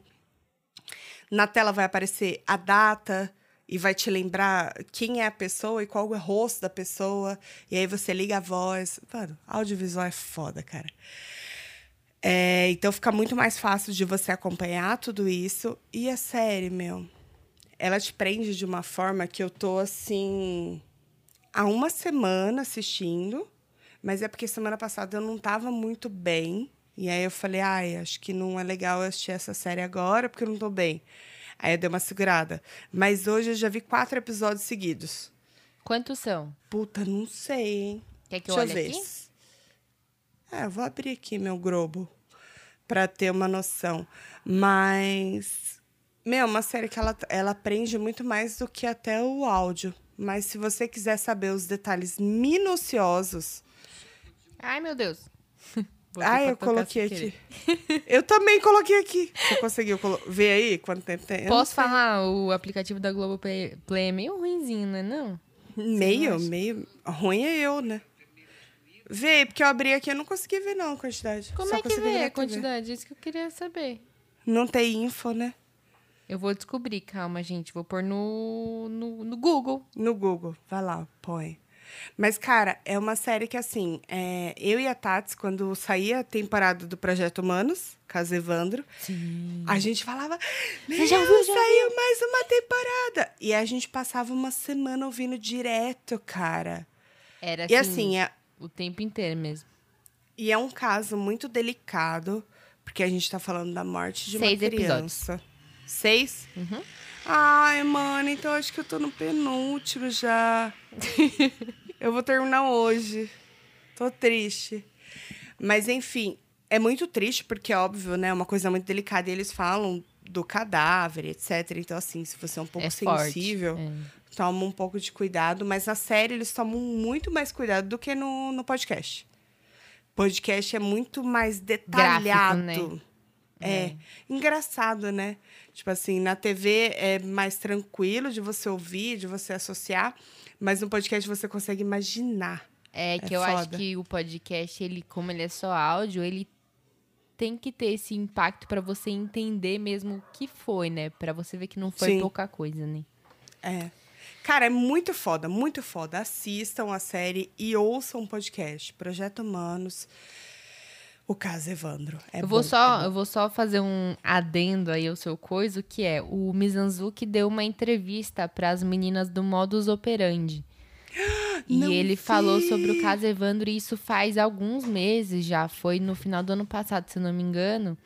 na tela vai aparecer a data e vai te lembrar quem é a pessoa e qual é o rosto da pessoa. E aí você liga a voz. Mano, audiovisual é foda, cara. É, então fica muito mais fácil de você acompanhar tudo isso. E a série, meu, ela te prende de uma forma que eu tô assim há uma semana assistindo, mas é porque semana passada eu não tava muito bem. E aí eu falei, ai, acho que não é legal eu assistir essa série agora porque eu não tô bem. Aí eu dei uma segurada. Mas hoje eu já vi quatro episódios seguidos. Quantos são? Puta, não sei, hein? Quer que eu Deixa eu olhe ver. aqui? É, eu vou abrir aqui meu Globo pra ter uma noção. Mas, meu, uma série que ela, ela aprende muito mais do que até o áudio. Mas se você quiser saber os detalhes minuciosos. Ai, meu Deus. Ah, pra eu coloquei aqui. Eu também coloquei aqui. Você conseguiu ver aí quanto tempo tem? Eu Posso falar, o aplicativo da Globo Play é meio ruimzinho, né? Não? Meio, meio. Ruim é eu, né? Vê, porque eu abri aqui e não consegui ver, não, a quantidade. Como Só é que vê a quantidade? Isso que eu queria saber. Não tem info, né? Eu vou descobrir, calma, gente. Vou pôr no, no, no Google. No Google. Vai lá, põe. Mas, cara, é uma série que, assim, é, eu e a Tats, quando saía a temporada do Projeto Humanos, Casa Evandro, Sim. a gente falava, meu, já viu, já saiu mais uma temporada. E a gente passava uma semana ouvindo direto, cara. Era E assim, assim, é, o tempo inteiro mesmo. e é um caso muito delicado, porque a gente tá falando da morte de Seis uma episódios. criança. Seis? Uhum. Ai, mano, então acho que eu tô no penúltimo já. eu vou terminar hoje. Tô triste. Mas, enfim, é muito triste, porque, óbvio, né? É uma coisa muito delicada. E eles falam do cadáver, etc. Então, assim, se você é um pouco é forte. sensível, É. toma um pouco de cuidado. Mas na série, eles tomam muito mais cuidado do que no, no podcast. Podcast é muito mais detalhado. né? É. engraçado, né? Tipo assim, na TV é mais tranquilo de você ouvir, de você associar, mas no podcast você consegue imaginar. É que É eu acho foda. que o podcast, ele, como ele é só áudio, ele tem que ter esse impacto pra você entender mesmo o que foi, né? Pra você ver que não foi Sim. pouca coisa, né? É. Cara, é muito foda, muito foda. Assistam a série e ouçam o podcast. Projeto Humanos. O caso Evandro. É eu vou bom, só, é eu vou só fazer um adendo aí ao seu coisa, que é o Mizanzuki deu uma entrevista para as meninas do Modus Operandi. E Não ele falou vi. sobre o caso Evandro e isso faz alguns meses já, foi no final do ano passado, se eu não me engano.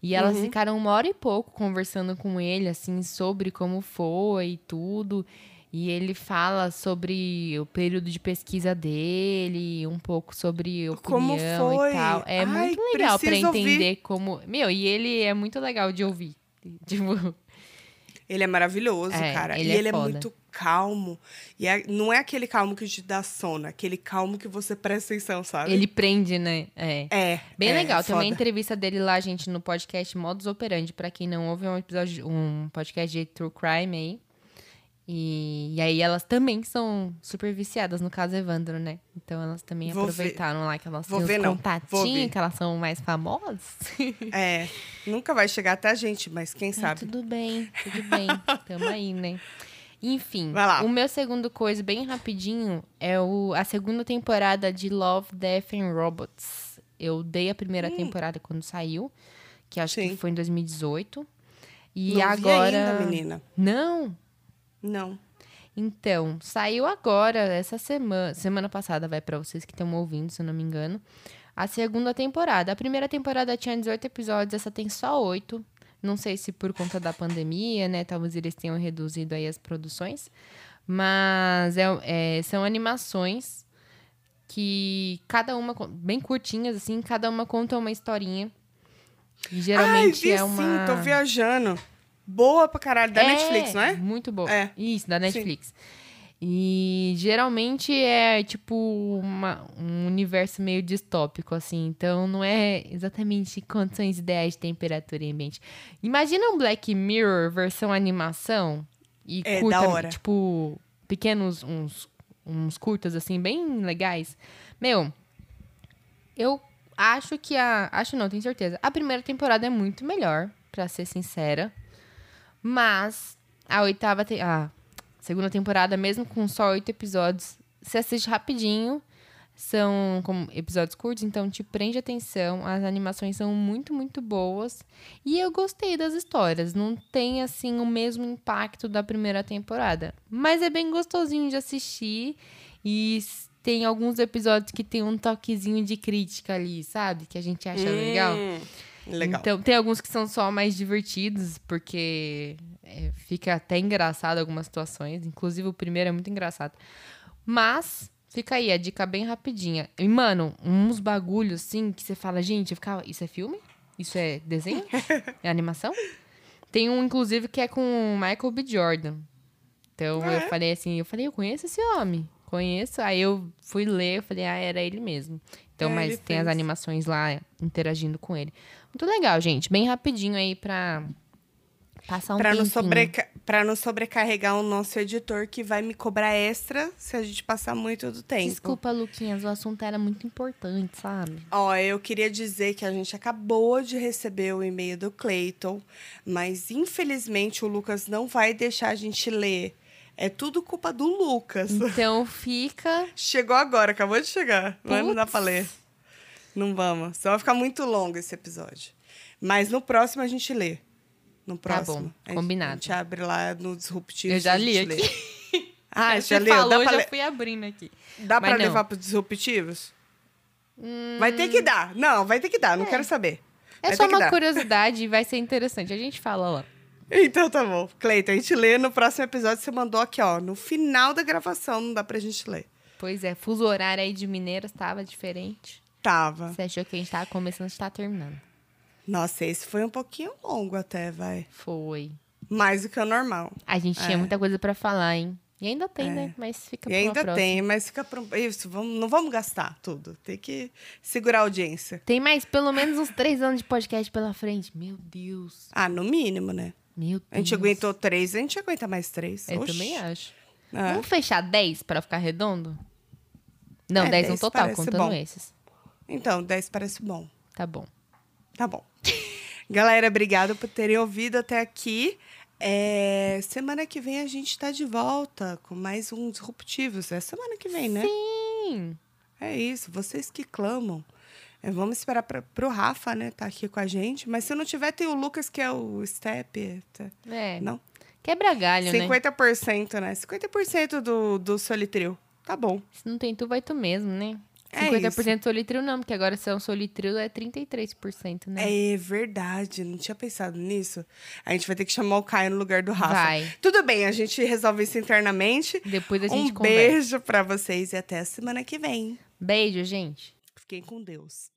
E elas Uhum. ficaram uma hora e pouco conversando com ele, assim, sobre como foi e tudo. E ele fala sobre o período de pesquisa dele, um pouco sobre opinião e tal. É Ai, muito legal pra preciso ouvir. entender como. Meu, e ele é muito legal de ouvir. Tipo, Ele é maravilhoso, É, cara. ele e é ele é foda. muito calmo. E é- não é aquele calmo que te dá sono, é aquele calmo que você presta atenção, sabe? ele prende, né? É. É. Bem é, legal. é Tem uma entrevista dele lá, gente, no podcast Modus Operandi. Pra quem não ouve, é um episódio, um podcast de True Crime aí. E, e aí elas também são super viciadas no caso Evandro, né? Então elas também Vou ver. aproveitaram lá que elas Vou têm ver, os contatinhos, ver. que elas são mais famosas. É. Nunca vai chegar até a gente, mas quem sabe? tudo bem, tudo bem. Tamo aí, né? Enfim, o meu segundo coisa, bem rapidinho, é o, a segunda temporada de Love, Death and Robots. Eu dei a primeira temporada quando saiu, que acho que Sim. foi em 2018. E Não vi agora. ainda, menina. Não, Não. então, saiu agora, essa semana. Semana passada, vai pra vocês que estão ouvindo, se eu não me engano. A segunda temporada. A primeira temporada tinha 18 episódios, essa tem só 8. Não sei se por conta da pandemia, né? Talvez eles tenham reduzido aí as produções. Mas é, é, são animações que cada uma, bem curtinhas, assim, cada uma conta uma historinha. E geralmente Ai, vi é uma. sim, tô viajando. Boa pra caralho. Da Netflix, não é? Muito boa. É. Isso, da Netflix. E geralmente é tipo uma- um universo meio distópico, assim. Então não é exatamente condições ideais de temperatura e ambiente. Imagina um Black Mirror versão animação e É, curta, tipo, pequenos, uns, uns curtas, assim, bem legais. Meu, eu acho que a. Acho não, tenho certeza. A primeira temporada é muito melhor, pra ser sincera. Mas a oitava. Te... A segunda temporada, mesmo com só oito episódios, se assiste rapidinho. São como episódios curtos, então te prende atenção. As animações são muito, muito boas. E eu gostei das histórias. Não tem, assim, o mesmo impacto da primeira temporada. Mas é bem gostosinho de assistir. E tem alguns episódios que tem um toquezinho de crítica ali, sabe? Que a gente acha. Hum, legal. Então, tem alguns que são só mais divertidos, porque é, fica até engraçado algumas situações. Inclusive, o primeiro é muito engraçado. Mas, fica aí, a dica bem rapidinha. E, mano, uns bagulhos, assim, que você fala, gente, eu ficava, isso é filme? Isso é desenho? é animação? Tem um, inclusive, que é com o Michael B. Jordan. Então, Ah, eu é? falei assim, eu falei, eu conheço esse homem. Conheço. Aí eu fui ler, eu falei, ah, era ele mesmo. Então, É, mas tem as fez. animações lá interagindo com ele. Muito legal, gente. Bem rapidinho aí pra passar um Pra não, tempinho. sobreca... pra não sobrecarregar o nosso editor que vai me cobrar extra se a gente passar muito do tempo. Desculpa, Luquinhas, o assunto era muito importante, sabe? Ó, eu queria dizer que a gente acabou de receber o e-mail do Clayton, mas infelizmente o Lucas não vai deixar a gente ler. É tudo culpa do Lucas. Então fica. Chegou agora, acabou de chegar. Não, é? não dá Putz. pra ler. Não vamos. Senão vai ficar muito longo esse episódio. Mas no próximo a gente lê. No Tá próximo. bom, A gente- combinado. A gente abre lá no Disruptivo. Eu já li aqui. lê. Ah, já leu? falou, Dá pra, já fui abrindo aqui. dá pra Mas não. levar pros Disruptivos? Vai ter que dar. Não, vai ter que dar. Não quero saber. É Vai só uma curiosidade e vai ser interessante. A gente fala lá. Então tá bom. Cleiton, a gente lê no próximo episódio. Você mandou aqui, ó. No final da gravação, não dá pra gente ler. Pois é, fuso horário aí de Mineiros tava diferente. Tava. Você achou que a gente tava começando, a gente tá terminando. Nossa, esse foi um pouquinho longo até, vai. Foi. Mais do que o normal. A gente tinha É. muita coisa pra falar, hein? E ainda tem, né? Mas fica uma ainda próxima. tem, mas fica pro... Isso, vamos, não vamos gastar tudo. Tem que segurar a audiência. Tem mais pelo menos uns três anos de podcast pela frente. Meu Deus. Ah, no mínimo, né? Meu Deus. A gente aguentou três, a gente aguenta mais três. Eu Oxi. também acho. É. Vamos fechar 10 pra ficar redondo? Não, É, 10 no 10 total, contando bom. esses. Então, 10 parece bom. Tá bom. Tá bom. Galera, obrigada por terem ouvido até aqui. É, semana que vem a gente tá de volta com mais um Disruptivos. É semana que vem, né? Sim. É isso, vocês que clamam. É, vamos esperar pra, pro Rafa, né? Tá aqui com a gente. Mas se não tiver, tem o Lucas, que é o Step. tá? É. Não? Quebra galho, né? 50%, né? 50% do, do Solitril. Tá bom. Se não tem tu, vai tu mesmo, né? É 50% solitril não, porque agora se é um solitril é 33%, né? É verdade, não tinha pensado nisso. A gente vai ter que chamar o Caio no lugar do Rafa. Vai. Tudo bem, a gente resolve isso internamente. Depois a gente um conversa. beijo pra vocês e até a semana que vem. Beijo, gente. Fiquem com Deus.